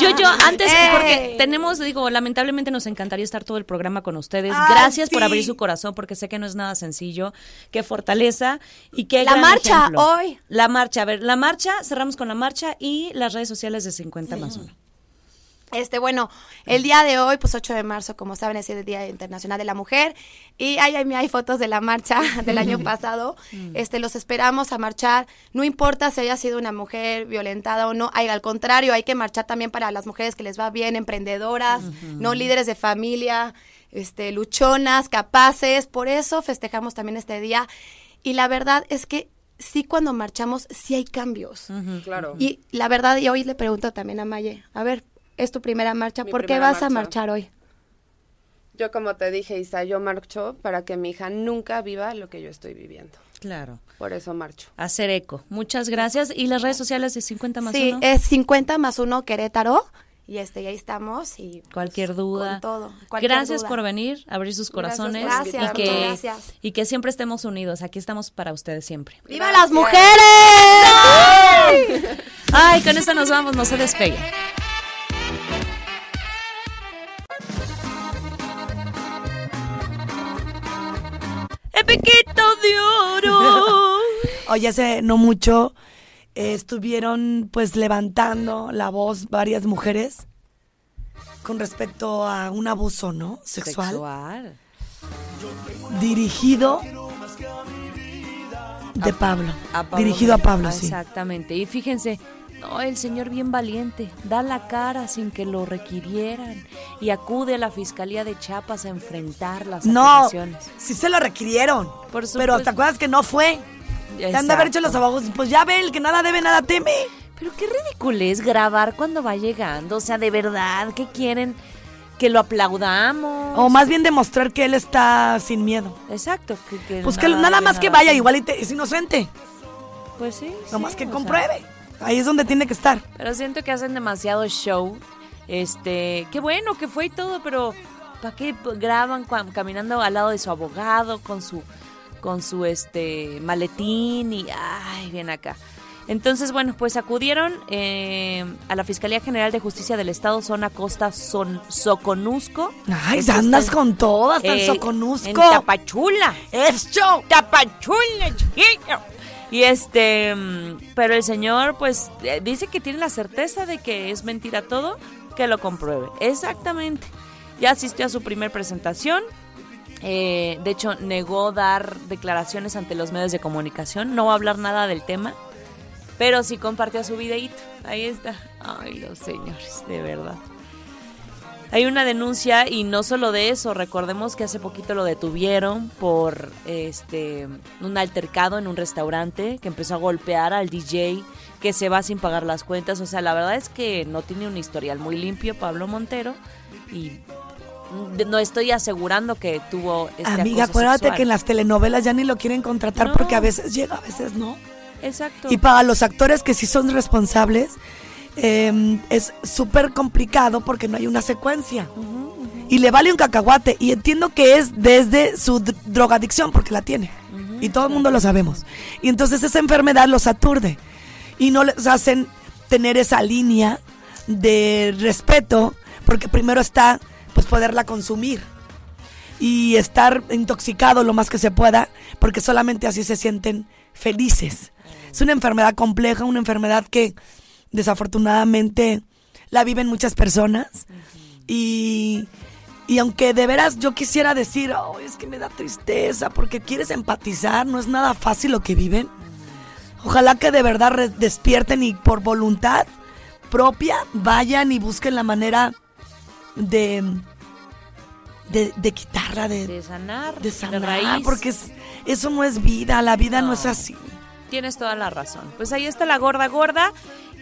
Yo, yo, antes, <laughs> ¡Ey! porque tenemos, digo, lamentablemente nos encantaría estar todo el programa con ustedes. Gracias por sí. abrir su corazón, porque sé que no es nada sencillo. Qué fortaleza y qué La gran marcha, ejemplo. hoy. La marcha, a ver, la marcha, cerramos con la marcha y las redes sociales de 50 más uno. Este, bueno, el día de hoy, pues 8 de marzo, como saben, es el Día Internacional de la Mujer. Y ahí hay, hay fotos de la marcha <laughs> del año pasado. Este, los esperamos a marchar. No importa si haya sido una mujer violentada o no. Ay, al contrario, hay que marchar también para las mujeres que les va bien, emprendedoras, no líderes de familia, este, luchonas, capaces. Por eso festejamos también este día. Y la verdad es que sí, cuando marchamos, sí hay cambios. Claro. Y la verdad, y hoy le pregunto también a Maye, a ver, es tu primera marcha, Mi ¿por qué vas a marcha. marchar hoy? Yo como te dije, Isa, yo marcho para que mi hija nunca viva lo que yo estoy viviendo. Claro. Por eso marcho. Hacer eco. Muchas gracias. ¿Y las redes sociales de 50 más sí, uno? es 50 más 1 Querétaro. Y este, y ahí estamos. Y Cualquier pues, duda. Con todo. cualquier Gracias duda. por venir, abrir sus Gracias corazones Gracias, y muchas que gracias. y que siempre estemos unidos. Aquí estamos para ustedes siempre. ¡Viva las mujeres! Ay, con esto nos vamos, no se despegue. ¡Epiquito de oro! <laughs> Oye, hace no mucho eh, estuvieron pues levantando la voz varias mujeres con respecto a un abuso, ¿no? Sexual. Sexual. Dirigido de Pablo. Dirigido a Pablo, sí. Exactamente. Y fíjense, no, el señor bien valiente, da la cara sin que lo requirieran y acude a la Fiscalía de Chiapas a enfrentar las No, acusaciones. sí se lo requirieron. Por pero. ¿te acuerdas que no fue? Le han de haber hecho los abogados. Pues ya ve, el que nada debe, nada teme. Pero qué ridículo es grabar cuando va llegando. O sea, de verdad, ¿qué quieren? Que lo aplaudamos. O más bien demostrar que él está sin miedo. Exacto. Que, que Pues que nada más que nada vaya, igual y te- es inocente. Pues sí. Nomás sí, que sea, compruebe. Ahí es donde tiene que estar. Pero siento que hacen demasiado show. Este, qué bueno que fue y todo, pero ¿para qué graban caminando al lado de su abogado con su con su este maletín y ay, bien acá. Entonces, bueno, pues acudieron eh, a la Fiscalía General de Justicia del Estado, zona Costa Son, Soconusco. Ay, andas está con todas, tan eh, soconusco. En Tapachula. ¡Eso! Tapachula, chiquillo. Y este, mm, pero el señor pues eh, dice que tiene la certeza de que es mentira todo, que lo compruebe. Exactamente. Ya asistió a su primer presentación. eh, de hecho, negó dar declaraciones ante los medios de comunicación. No va a hablar nada del tema. Pero sí compartió su videíto. Ahí está. Ay, los señores, de verdad. Hay una denuncia y no solo de eso, recordemos que hace poquito lo detuvieron por este un altercado en un restaurante que empezó a golpear al DJ que se va sin pagar las cuentas, o sea, la verdad es que no tiene un historial muy limpio Pablo Montero y no estoy asegurando que tuvo este Amiga, acoso acuérdate sexual. que en las telenovelas ya ni lo quieren contratar No. porque a veces llega, a veces no. Exacto. Y para los actores que sí son responsables, eh, es súper complicado porque no hay una secuencia. Y le vale un cacahuate. Y entiendo que es desde su dr- drogadicción, porque la tiene. Y todo el mundo lo sabemos. Y entonces esa enfermedad los aturde. Y no les hacen tener esa línea de respeto, porque primero está pues poderla consumir y estar intoxicado lo más que se pueda, porque solamente así se sienten felices. Es una enfermedad compleja, una enfermedad que desafortunadamente la viven muchas personas y, y aunque de veras yo quisiera decir, "Oh, es que me da tristeza porque quieres empatizar, no es nada fácil lo que viven. Ojalá que de verdad despierten y por voluntad propia vayan y busquen la manera de, de, de quitarla, de, de sanar, de sanar, raíz. porque es- eso no es vida, la vida no, No. es así. Tienes toda la razón. Pues ahí está la gorda gorda.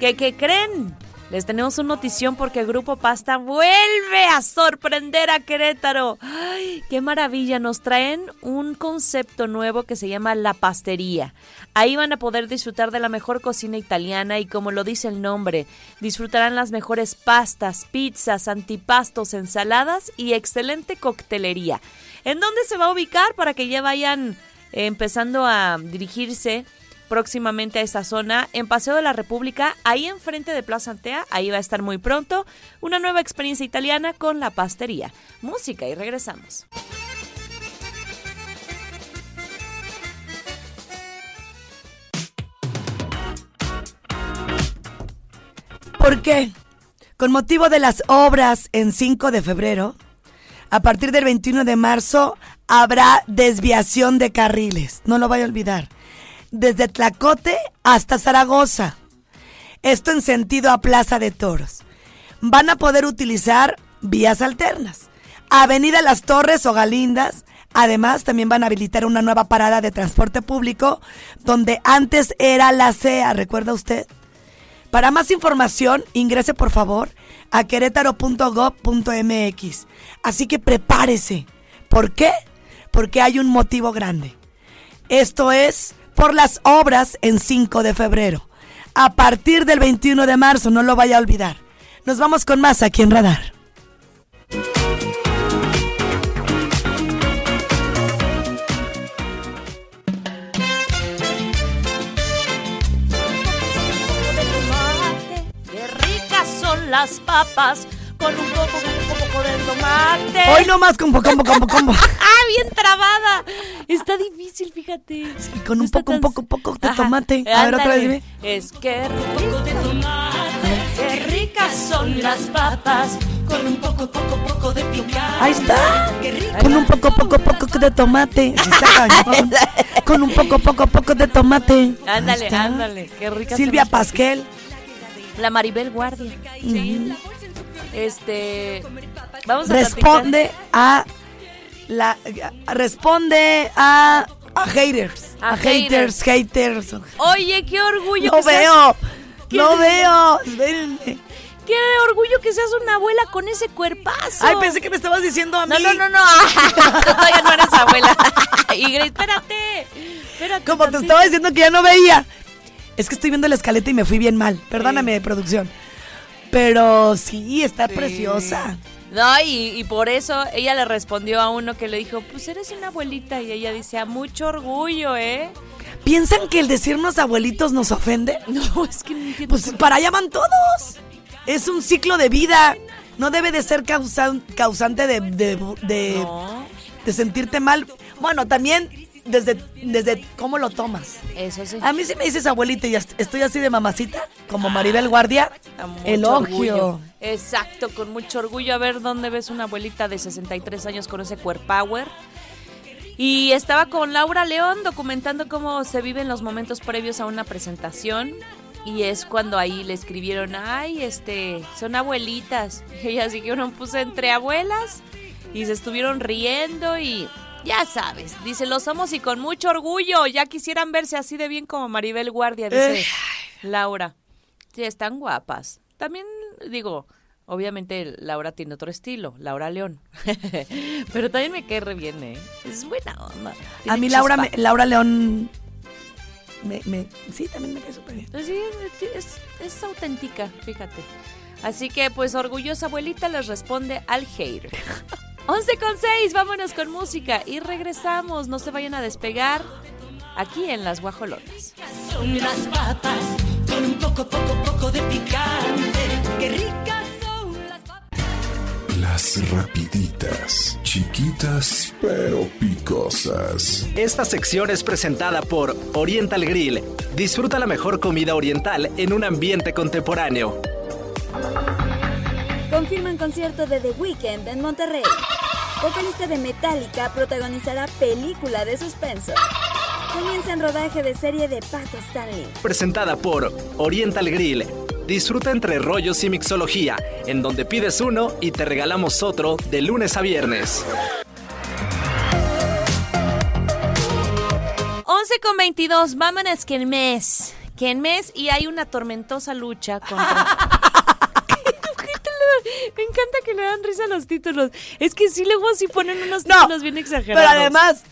¿Qué, creen? Les tenemos una notición porque el Grupo Pasta vuelve a sorprender a Querétaro. ¡Ay, qué maravilla! Nos traen un concepto nuevo que se llama La Pastería. Ahí van a poder disfrutar de la mejor cocina italiana y como lo dice el nombre, disfrutarán las mejores pastas, pizzas, antipastos, ensaladas y excelente coctelería. ¿En dónde se va a ubicar para que ya vayan empezando a dirigirse próximamente a esta zona en Paseo de la República, ahí enfrente de Plaza Antea, ahí va a estar muy pronto una nueva experiencia italiana con la pastería. Música y regresamos. ¿Por qué? Con motivo de las obras en 5 de febrero, a partir del 21 de marzo habrá desviación de carriles. No lo vaya a olvidar. Desde Tlacote hasta Zaragoza. Esto en sentido a Plaza de Toros. Van a poder utilizar vías alternas. Avenida Las Torres o Galindas. Además, también van a habilitar una nueva parada de transporte público donde antes era la CEA, ¿recuerda usted? Para más información, ingrese por favor a querétaro.gov.mx. Así que prepárese. ¿Por qué? Porque hay un motivo grande. Esto es por las obras en 5 de febrero. A partir del 21 de marzo, no lo vaya a olvidar. Nos vamos con más aquí en Radar. Qué ricas son las papas con un poco, un poco de tomate. Hoy nomás combo, combo, combo, combo. <laughs> ¡Ah, bien trabada! Está difícil, fíjate. Y con No un poco, un tan- poco, poco de Ajá. tomate. A ver, otra vez dime. Es que rico de tomate, qué ricas son las papas con un poco, poco, poco de picante. Ahí está. Con un poco, poco, poco de tomate. Está. <laughs> Con un poco, poco, poco de tomate. Ándale, ándale, qué ricas Silvia Pasquel. La Maribel Guardia. Este. Vamos a Responde a la. Responde a. A haters. A A, haters, haters. Oye, qué orgullo No que seas- veo. ¿Qué? No veo. Espérenme. Qué orgullo que seas una abuela con ese cuerpazo. Ay, pensé que me estabas diciendo a mí. No, no, no, <laughs> no. Tú todavía no eres abuela. <laughs> y espérate. Espérate. Como te estaba diciendo que ya no veía. Es que estoy viendo la escaleta y me fui bien mal. Perdóname, producción. Pero sí, está preciosa. No, y, y por eso ella le respondió a uno que le dijo, pues eres una abuelita. Y ella dice, a mucho orgullo, ¿eh? ¿Piensan que el decirnos abuelitos nos ofende? <laughs> No, es que no entiendo. Pues para allá van todos. Es un ciclo de vida. No debe de ser causan- causante de, de, de- No, de sentirte mal. Bueno, también desde, desde cómo lo tomas. eso sí. A mí si me dices abuelita y est- estoy así de mamacita, como Maribel Guardia, elogio. orgullo. Exacto, con mucho orgullo. A ver dónde ves una abuelita de 63 años con ese core power. Y estaba con Laura León documentando cómo se viven los momentos previos a una presentación. Y es cuando ahí le escribieron, ay, este, son abuelitas. <laughs> Y ellas dijeron, pues entre abuelas. Y se estuvieron riendo y ya sabes, dice, lo somos y con mucho orgullo. Ya quisieran verse así de bien como Maribel Guardia, dice Eh. Laura. Sí, están guapas. También digo, obviamente Laura tiene otro estilo, Laura León. <laughs> Pero también me cae re bien, ¿eh? Es buena onda. A mí Laura, me- Laura León, me, me- sí, también me cae súper bien. Pues Sí, es, es auténtica, fíjate. Así que, pues, orgullosa abuelita les responde al hater. <laughs> 11 con 6, vámonos con música y regresamos. No se vayan a despegar aquí en Las Guajolotas. Son las papas con un poco, poco, poco de picante. Qué ricas son las papas. Las rapiditas, chiquitas pero picosas. Esta sección es presentada por Oriental Grill. Disfruta la mejor comida oriental en un ambiente contemporáneo. Confirman concierto de The Weeknd en Monterrey. Vocalista de Metallica protagonizará película de suspenso. Comienza en rodaje de serie de Paco Stanley. Presentada por Oriental Grill. Disfruta entre rollos y mixología, en donde pides uno y te regalamos otro de lunes a viernes. 11 con 22, vámonos que en mes. Que en mes y hay una tormentosa lucha contra... <laughs> <laughs> Me encanta que le dan risa los títulos. Es que sí, luego sí ponen unos No, títulos bien exagerados. Pero además,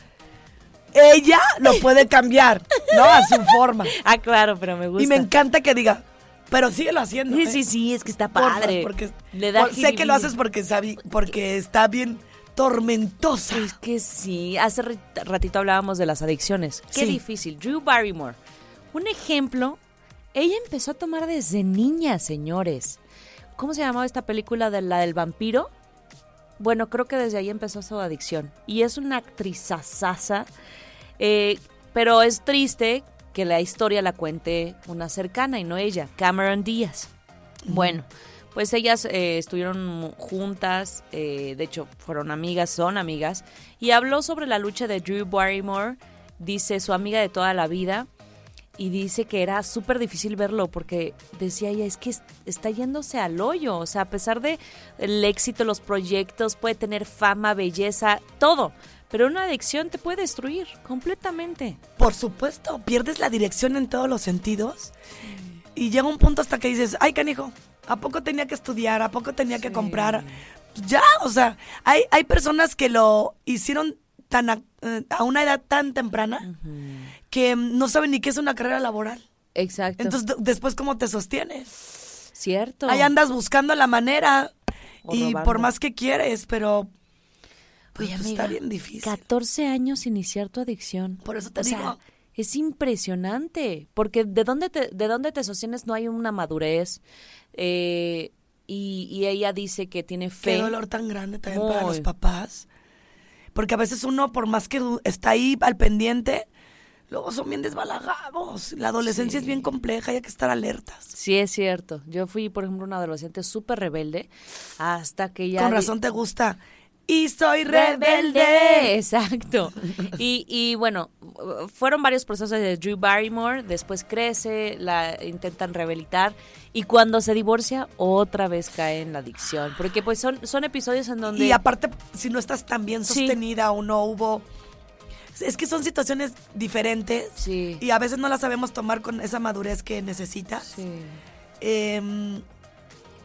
ella lo <laughs> puede cambiar, ¿no? A su forma. Ah, claro, pero me gusta. Y me encanta que diga, pero síguelo haciendo. Sí, ¿eh? sí, sí, es que está padre. porque Le da por- sé que lo haces porque, sabi- porque está bien tormentosa. Es que sí. Hace ratito hablábamos de las adicciones. Qué Sí. difícil. Drew Barrymore. Un ejemplo. Ella empezó a tomar desde niña, señores. ¿Cómo se llamaba esta película de la del vampiro? Bueno, creo que desde ahí empezó su adicción. Y es una actriz eh, pero es triste que la historia la cuente una cercana y no ella, Cameron Díaz. Bueno, pues ellas eh, estuvieron juntas, eh, de hecho fueron amigas, son amigas, y habló sobre la lucha de Drew Barrymore, dice su amiga de toda la vida, y dice que era súper difícil verlo porque decía ella, es que es- está yéndose al hoyo, o sea, a pesar de el éxito, los proyectos, puede tener fama, belleza, todo, pero una adicción te puede destruir completamente. Por supuesto, pierdes la dirección en todos los sentidos. Y llega un punto hasta que dices, ay, canijo, ¿a poco tenía que estudiar? ¿A poco tenía que comprar? Ya, o sea, hay, hay personas que lo hicieron tan a, eh, a una edad tan temprana que mm, no saben ni qué es una carrera laboral. Exacto. Entonces, de- después, ¿cómo te sostienes? Cierto. Ahí andas buscando la manera O y robando. por más que quieres, pero pues, Oye, pues, amiga, está bien difícil. 14 años iniciar tu adicción. Por eso te o sea, digo. es impresionante, porque de dónde te, de dónde te sostienes no hay una madurez. eh, y, y ella dice que tiene fe. Qué dolor tan grande también para los papás. Porque a veces uno, por más que está ahí al pendiente, luego son bien desbalagados. La adolescencia es bien compleja y hay que estar alertas. Sí, es cierto. Yo fui, por ejemplo, una adolescente súper rebelde hasta que ya... Con razón te gusta. Y soy rebelde. rebelde. Exacto. <laughs> Y, y bueno, fueron varios procesos de Drew Barrymore, después crece, la intentan rehabilitar y cuando se divorcia otra vez cae en la adicción, porque pues son, son episodios en donde... Y aparte, si no estás tan bien Sí. sostenida o no hubo Es que son situaciones diferentes Sí. y a veces no las sabemos tomar con esa madurez que necesitas. Sí. Em,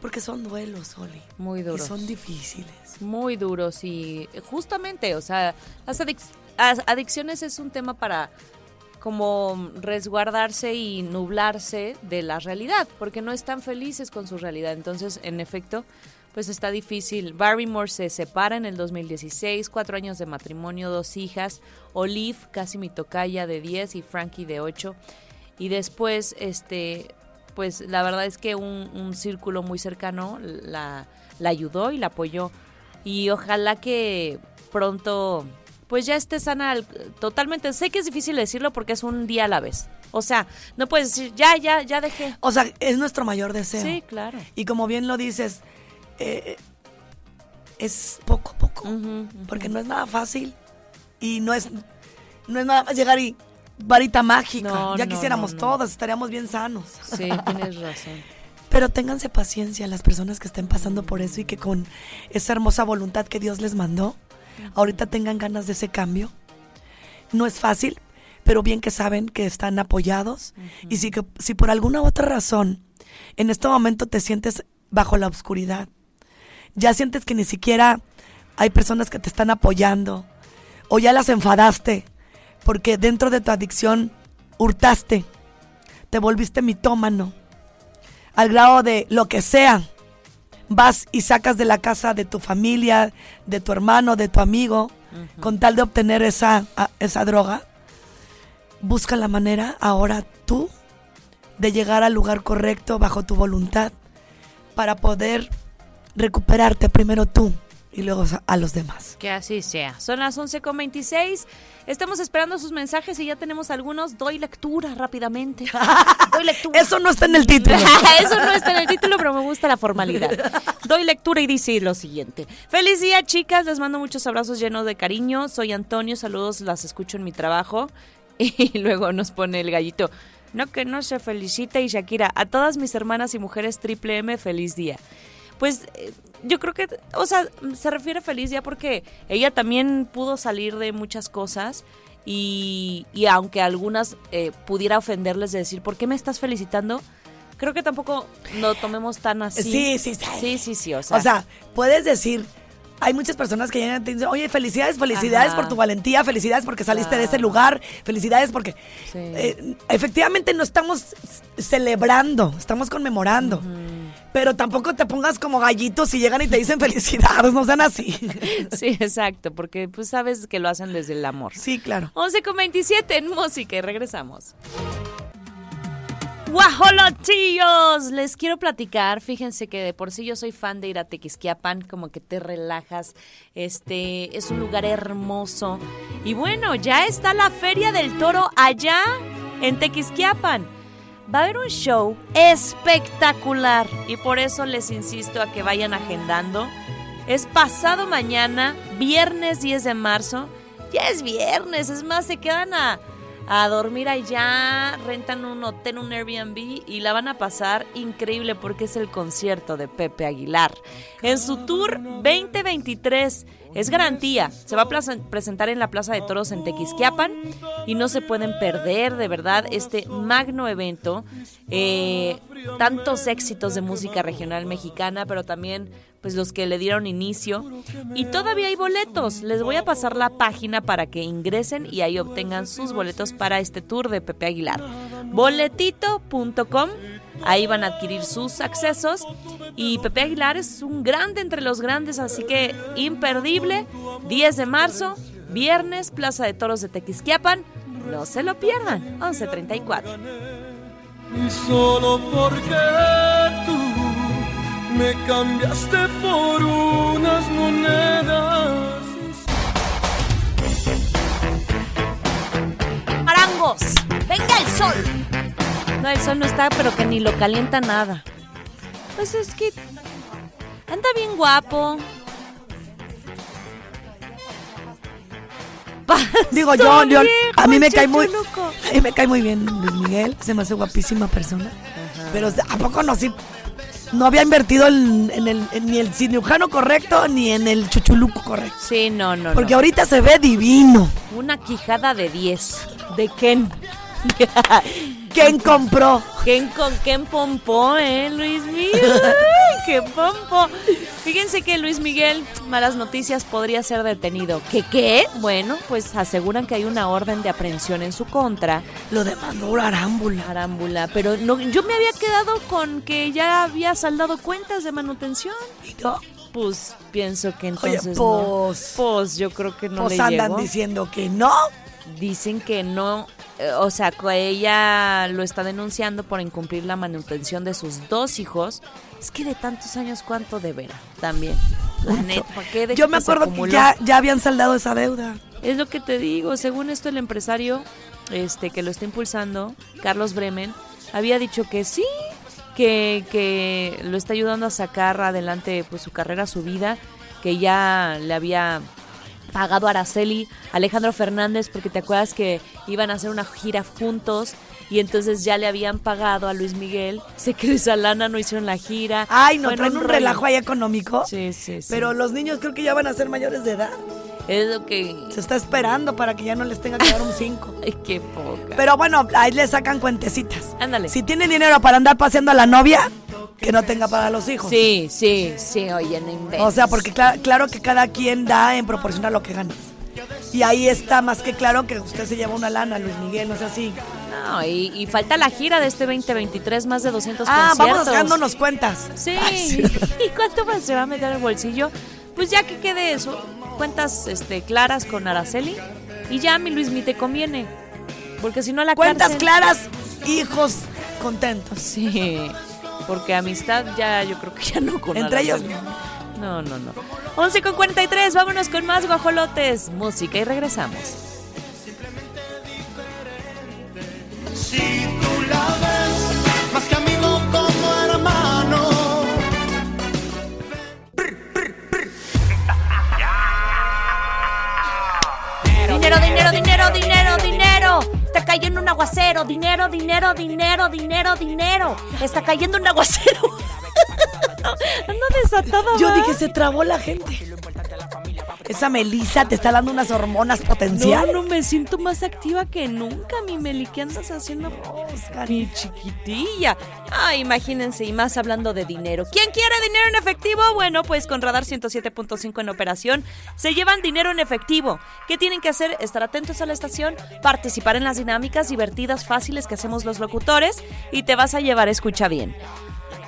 porque son duelos, Oli. Muy duros. Y son difíciles. Muy duros y justamente, o sea, las adic- as- adicciones es un tema para como resguardarse y nublarse de la realidad, porque no están felices con su realidad. Entonces, en efecto, pues está difícil. Barrymore se separa en el 2016, cuatro años de matrimonio, dos hijas, Olive, casi mi tocaya de 10 y Frankie de 8. Y después, este, pues la verdad es que un, un círculo muy cercano la, la ayudó y la apoyó. Y ojalá que pronto, pues ya esté sana al- totalmente. Sé que es difícil decirlo porque es un día a la vez. O sea, no puedes decir, ya, ya, ya dejé. O sea, es nuestro mayor deseo. Sí, claro. Y como bien lo dices, eh, es poco a poco. Porque no es nada fácil. Y no es, no es nada más llegar y varita mágica. No, ya no, quisiéramos no, todos, estaríamos bien sanos. Sí, tienes razón. <laughs> Pero ténganse paciencia las personas que estén pasando por eso y que con esa hermosa voluntad que Dios les mandó, ahorita tengan ganas de ese cambio. No es fácil, pero bien que saben que están apoyados. Y si, que, si por alguna otra razón en este momento te sientes bajo la oscuridad, ya sientes que ni siquiera hay personas que te están apoyando, o ya las enfadaste, porque dentro de tu adicción hurtaste, te volviste mitómano. Al grado de lo que sea, vas y sacas de la casa de tu familia, de tu hermano, de tu amigo, con tal de obtener esa, esa droga, busca la manera ahora tú de llegar al lugar correcto bajo tu voluntad para poder recuperarte primero tú y luego a los demás. Que así sea. Son las 11.26. Estamos esperando sus mensajes y ya tenemos algunos. Doy lectura rápidamente. <laughs> Doy lectura. Eso no está en el título. <laughs> Eso no está en el título, pero me gusta la formalidad. Doy lectura y dice lo siguiente. Feliz día, chicas. Les mando muchos abrazos llenos de cariño. Soy Antonio. Saludos, las escucho en mi trabajo. <laughs> Y luego nos pone el gallito. No que no se felicita y Shakira. A todas mis hermanas y mujeres triple M, feliz día. Pues eh, yo creo que, o sea, se refiere a feliz día porque ella también pudo salir de muchas cosas y, y aunque algunas eh, pudiera ofenderles de decir, ¿por qué me estás felicitando? Creo que tampoco lo tomemos tan así. Sí, sí, sí. Sí, sí, sí, o sea. O sea, puedes decir, hay muchas personas que llegan y te dicen, oye, felicidades, felicidades Ajá. por tu valentía, felicidades porque saliste de ese lugar, felicidades porque Sí. eh, efectivamente no estamos celebrando, estamos conmemorando. Pero tampoco te pongas como gallitos y llegan y te dicen felicidades, no sean así. <laughs> sí, exacto, porque pues sabes que lo hacen desde el amor. Sí, claro. 11 con 27 en música y regresamos. ¡Guajolotillos! Les quiero platicar. Fíjense que de por sí yo soy fan de ir a Tequisquiapan, como que te relajas. Este es un lugar hermoso. Y bueno, ya está la Feria del Toro allá en Tequisquiapan. Va a haber un show espectacular y por eso les insisto a que vayan agendando. Es pasado mañana, viernes 10 de marzo. Ya es viernes, es más, se quedan a, a dormir allá, rentan un hotel, un Airbnb y la van a pasar increíble porque es el concierto de Pepe Aguilar. En su tour 2023 es garantía, se va a presentar en la Plaza de Toros en Tequisquiapan y no se pueden perder de verdad este magno evento. Eh, tantos éxitos de música regional mexicana, pero también pues los que le dieron inicio. Y todavía hay boletos. Les voy a pasar la página para que ingresen y ahí obtengan sus boletos para este tour de Pepe Aguilar. Boletito.com. Ahí van a adquirir sus accesos. Y Pepe Aguilar es un grande entre los grandes, así que imperdible. 10 de marzo, viernes, Plaza de Toros de Tequisquiapan. No se lo pierdan. 1134. Y solo porque tú me cambiaste por unas monedas. ¡Marangos! ¡Venga el sol! No, el sol no está, pero que ni lo calienta nada. Pues es que anda bien guapo. <laughs> Digo yo, yo- a mí me cae muy, a mí me cae muy bien Luis Miguel, se me hace guapísima persona. Pero ¿a poco no sí? No había invertido en, en el, en ni el cirujano correcto ni en el chuchuluco correcto. Sí, no, no, Porque no. ahorita se ve divino. Una quijada de 10. ¿De Ken? <laughs> ¿Quién compró? Ken con Ken Pompó, ¿eh, Luis Miguel? <laughs> ¡Ay, ¡Qué pompo! Fíjense que Luis Miguel, malas noticias, podría ser detenido. ¿Qué qué? Bueno, pues aseguran que hay una orden de aprehensión en su contra. Lo demandó arámbula. Arámbula, pero no, yo me había quedado con que ya había saldado cuentas de manutención. Y no, Pues pienso que Oye, entonces no. pues, Pues yo creo que no pues le andan llegó. diciendo que no. Dicen que no, o sea, ella lo está denunciando por incumplir la manutención de sus dos hijos. Es que de tantos años, ¿cuánto deberá? También. La neta, ¿para qué de Yo me acuerdo que ya, ya habían saldado esa deuda. Es lo que te digo, según esto el empresario este que lo está impulsando, Carlos Bremen, había dicho que sí, que, que lo está ayudando a sacar adelante pues su carrera, su vida, que ya le había pagado a Araceli, Alejandro Fernández, porque te acuerdas que iban a hacer una gira juntos y entonces ya le habían pagado a Luis Miguel, se quedó esa lana, no hicieron la gira. Ay, no, Bueno, traen un relajo ahí económico. Sí, sí, sí. Pero los niños creo que ya van a ser mayores de edad. es lo que... Se está esperando para que ya no les tenga que dar un 5. <laughs> Ay, qué poca. Pero bueno, ahí le sacan cuentecitas. Ándale. Si tiene dinero para andar paseando a la novia, que no tenga para los hijos. Sí, sí, sí, oye, no inventes. O sea, porque cla- claro que cada quien da en proporción a lo que ganas. Y ahí está más que claro que usted se lleva una lana, Luis Miguel, no es así. No, y, y falta la gira de este 2023, más de 200 Ah, conciertos. vamos dándonos cuentas. Sí. Ay, <laughs> ¿Y cuánto más se va a meter en el bolsillo? Pues ya que quede eso, cuentas este, claras con Araceli y ya mi Luis mi te conviene. Porque si no la Cuentas cárcel- claras, hijos contentos. Sí, porque amistad ya yo creo que ya no con Entre ellos. No, no, no. 11 con 43, vámonos con más guajolotes, música y regresamos. Si tú la ves, más que amigo como hermano. Dinero, dinero, dinero, dinero, dinero. Está cayendo un aguacero. Dinero, dinero, dinero, dinero, dinero. Está cayendo un aguacero. <laughs> Ando desatada. Yo dije, se trabó la gente. Esa Melissa te está dando unas hormonas No, potenciales. no, me siento más activa que nunca, mi Meli. ¿Qué andas haciendo? Mi chiquitilla. Ah, imagínense, y más hablando de dinero. ¿Quién quiere dinero en efectivo? Bueno, pues con Radar 107.5 en operación, se llevan dinero en efectivo. ¿Qué tienen que hacer? Estar atentos a la estación, participar en las dinámicas divertidas, fáciles que hacemos los locutores, y te vas a llevar, escucha bien.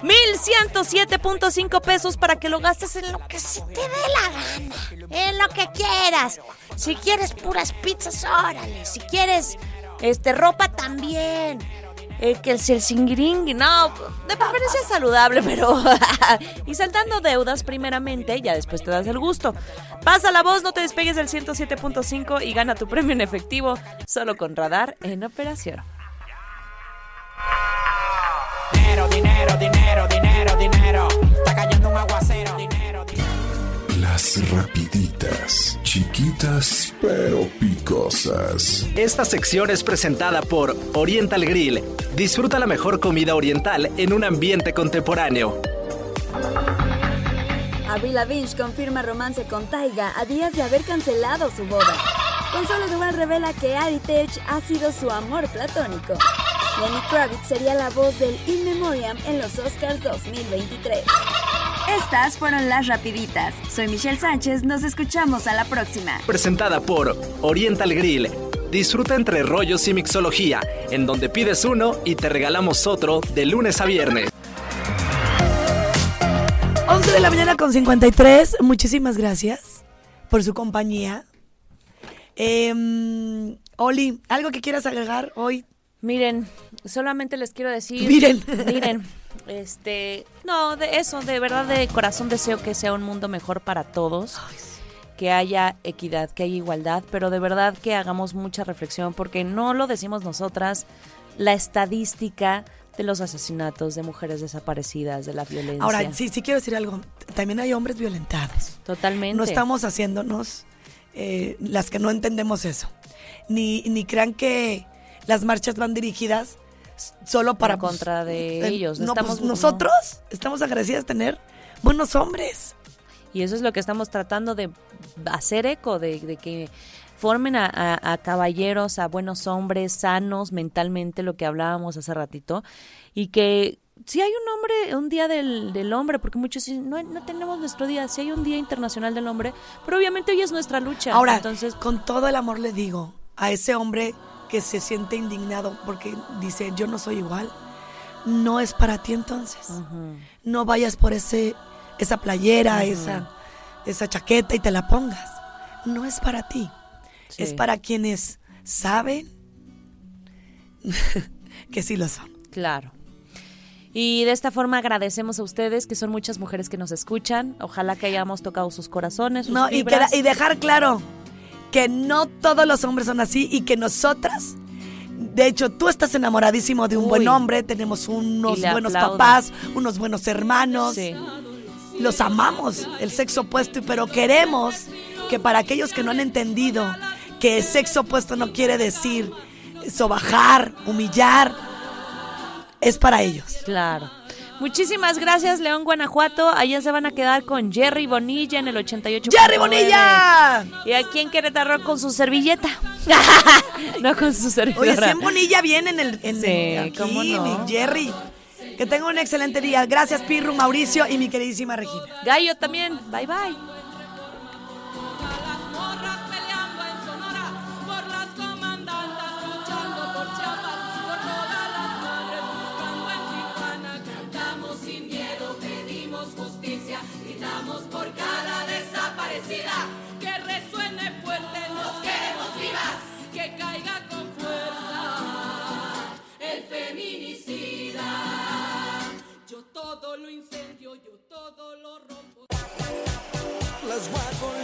1107.5 pesos para que lo gastes en lo que se te dé la gana. En lo que quieras. Si quieres puras pizzas, órale. Si quieres este ropa también. Eh, que el singiringui, no, de preferencia saludable, pero. <laughs> y saltando deudas primeramente, ya después te das el gusto. Pasa la voz, no te despegues del 107.5 y gana tu premio en efectivo solo con radar en operación. Dinero, dinero, dinero, dinero, dinero. Está cayendo un aguacero. Dinero, dinero. Las rapiditas, chiquitas pero picosas. Esta sección es presentada por Oriental Grill. Disfruta la mejor comida oriental en un ambiente contemporáneo. Avril Lavigne confirma romance con Taiga a días de haber cancelado su boda. Consuelo Duval revela que Ari Tech ha sido su amor platónico. Lenny Kravitz sería la voz del In Memoriam en los Oscars 2023. Estas fueron las rapiditas. Soy Michelle Sánchez, nos escuchamos a la próxima. Presentada por Oriental Grill. Disfruta entre rollos y mixología, en donde pides uno y te regalamos otro de lunes a viernes. 11 de la mañana con 53. Muchísimas gracias por su compañía. Em, Oli, ¿algo que quieras agregar hoy? Miren, solamente les quiero decir. Miren. Miren. Este. No, de eso, de verdad, de corazón deseo que sea un mundo mejor para todos. Que haya equidad, que haya igualdad, pero de verdad que hagamos mucha reflexión, porque no lo decimos nosotras. La estadística de los asesinatos, de mujeres desaparecidas, de la violencia. Ahora, sí, sí quiero decir algo. También hay hombres violentados. Totalmente. No estamos haciéndonos eh, las que no entendemos eso. Ni, ni crean que las marchas van dirigidas solo para En contra de eh, ellos. No, Estamos- pues, nosotros estamos agradecidas de tener buenos hombres. Y eso es lo que estamos tratando de hacer eco, de, de que formen a, a- a caballeros, a buenos hombres, sanos mentalmente, lo que hablábamos hace ratito, y que si hay un hombre, un día del, del hombre, porque muchos dicen, no, no tenemos nuestro día, si hay un día internacional del hombre, pero obviamente hoy es nuestra lucha. Ahora, entonces, con todo el amor le digo a ese hombre que se siente indignado porque dice, yo no soy igual, no es para ti entonces. No vayas por ese esa playera, esa, esa chaqueta y te la pongas. No es para ti. Sí. Es para quienes saben <laughs> que sí lo son. Claro. Y de esta forma agradecemos a ustedes, que son muchas mujeres que nos escuchan. Ojalá que hayamos tocado sus corazones, sus No, y, queda- y dejar claro que no todos los hombres son así y que nosotras, de hecho, tú estás enamoradísimo de un Uy. buen hombre, tenemos unos buenos aplaudo. papás, unos buenos hermanos, Sí. los amamos, el sexo opuesto, pero queremos que para aquellos que no han entendido que el sexo opuesto no quiere decir sobajar, humillar, es para ellos. Claro. Muchísimas gracias, León Guanajuato. Allá se van a quedar con Jerry Bonilla en el 88. ¡Jerry Bonilla! Y aquí en Querétaro con su servilleta. <laughs> no con su servidora. Oye, 100 Bonilla viene en el. En Sí, el- aquí, cómo no. mi Jerry. Que tenga un excelente día. Gracias, Pirru, Mauricio y mi queridísima Regina. Gallo también. Bye bye. Que resuene fuerte, nos queremos vivas, que caiga con fuerza el feminicida. Yo todo lo incendio, yo todo lo rompo. Las guaco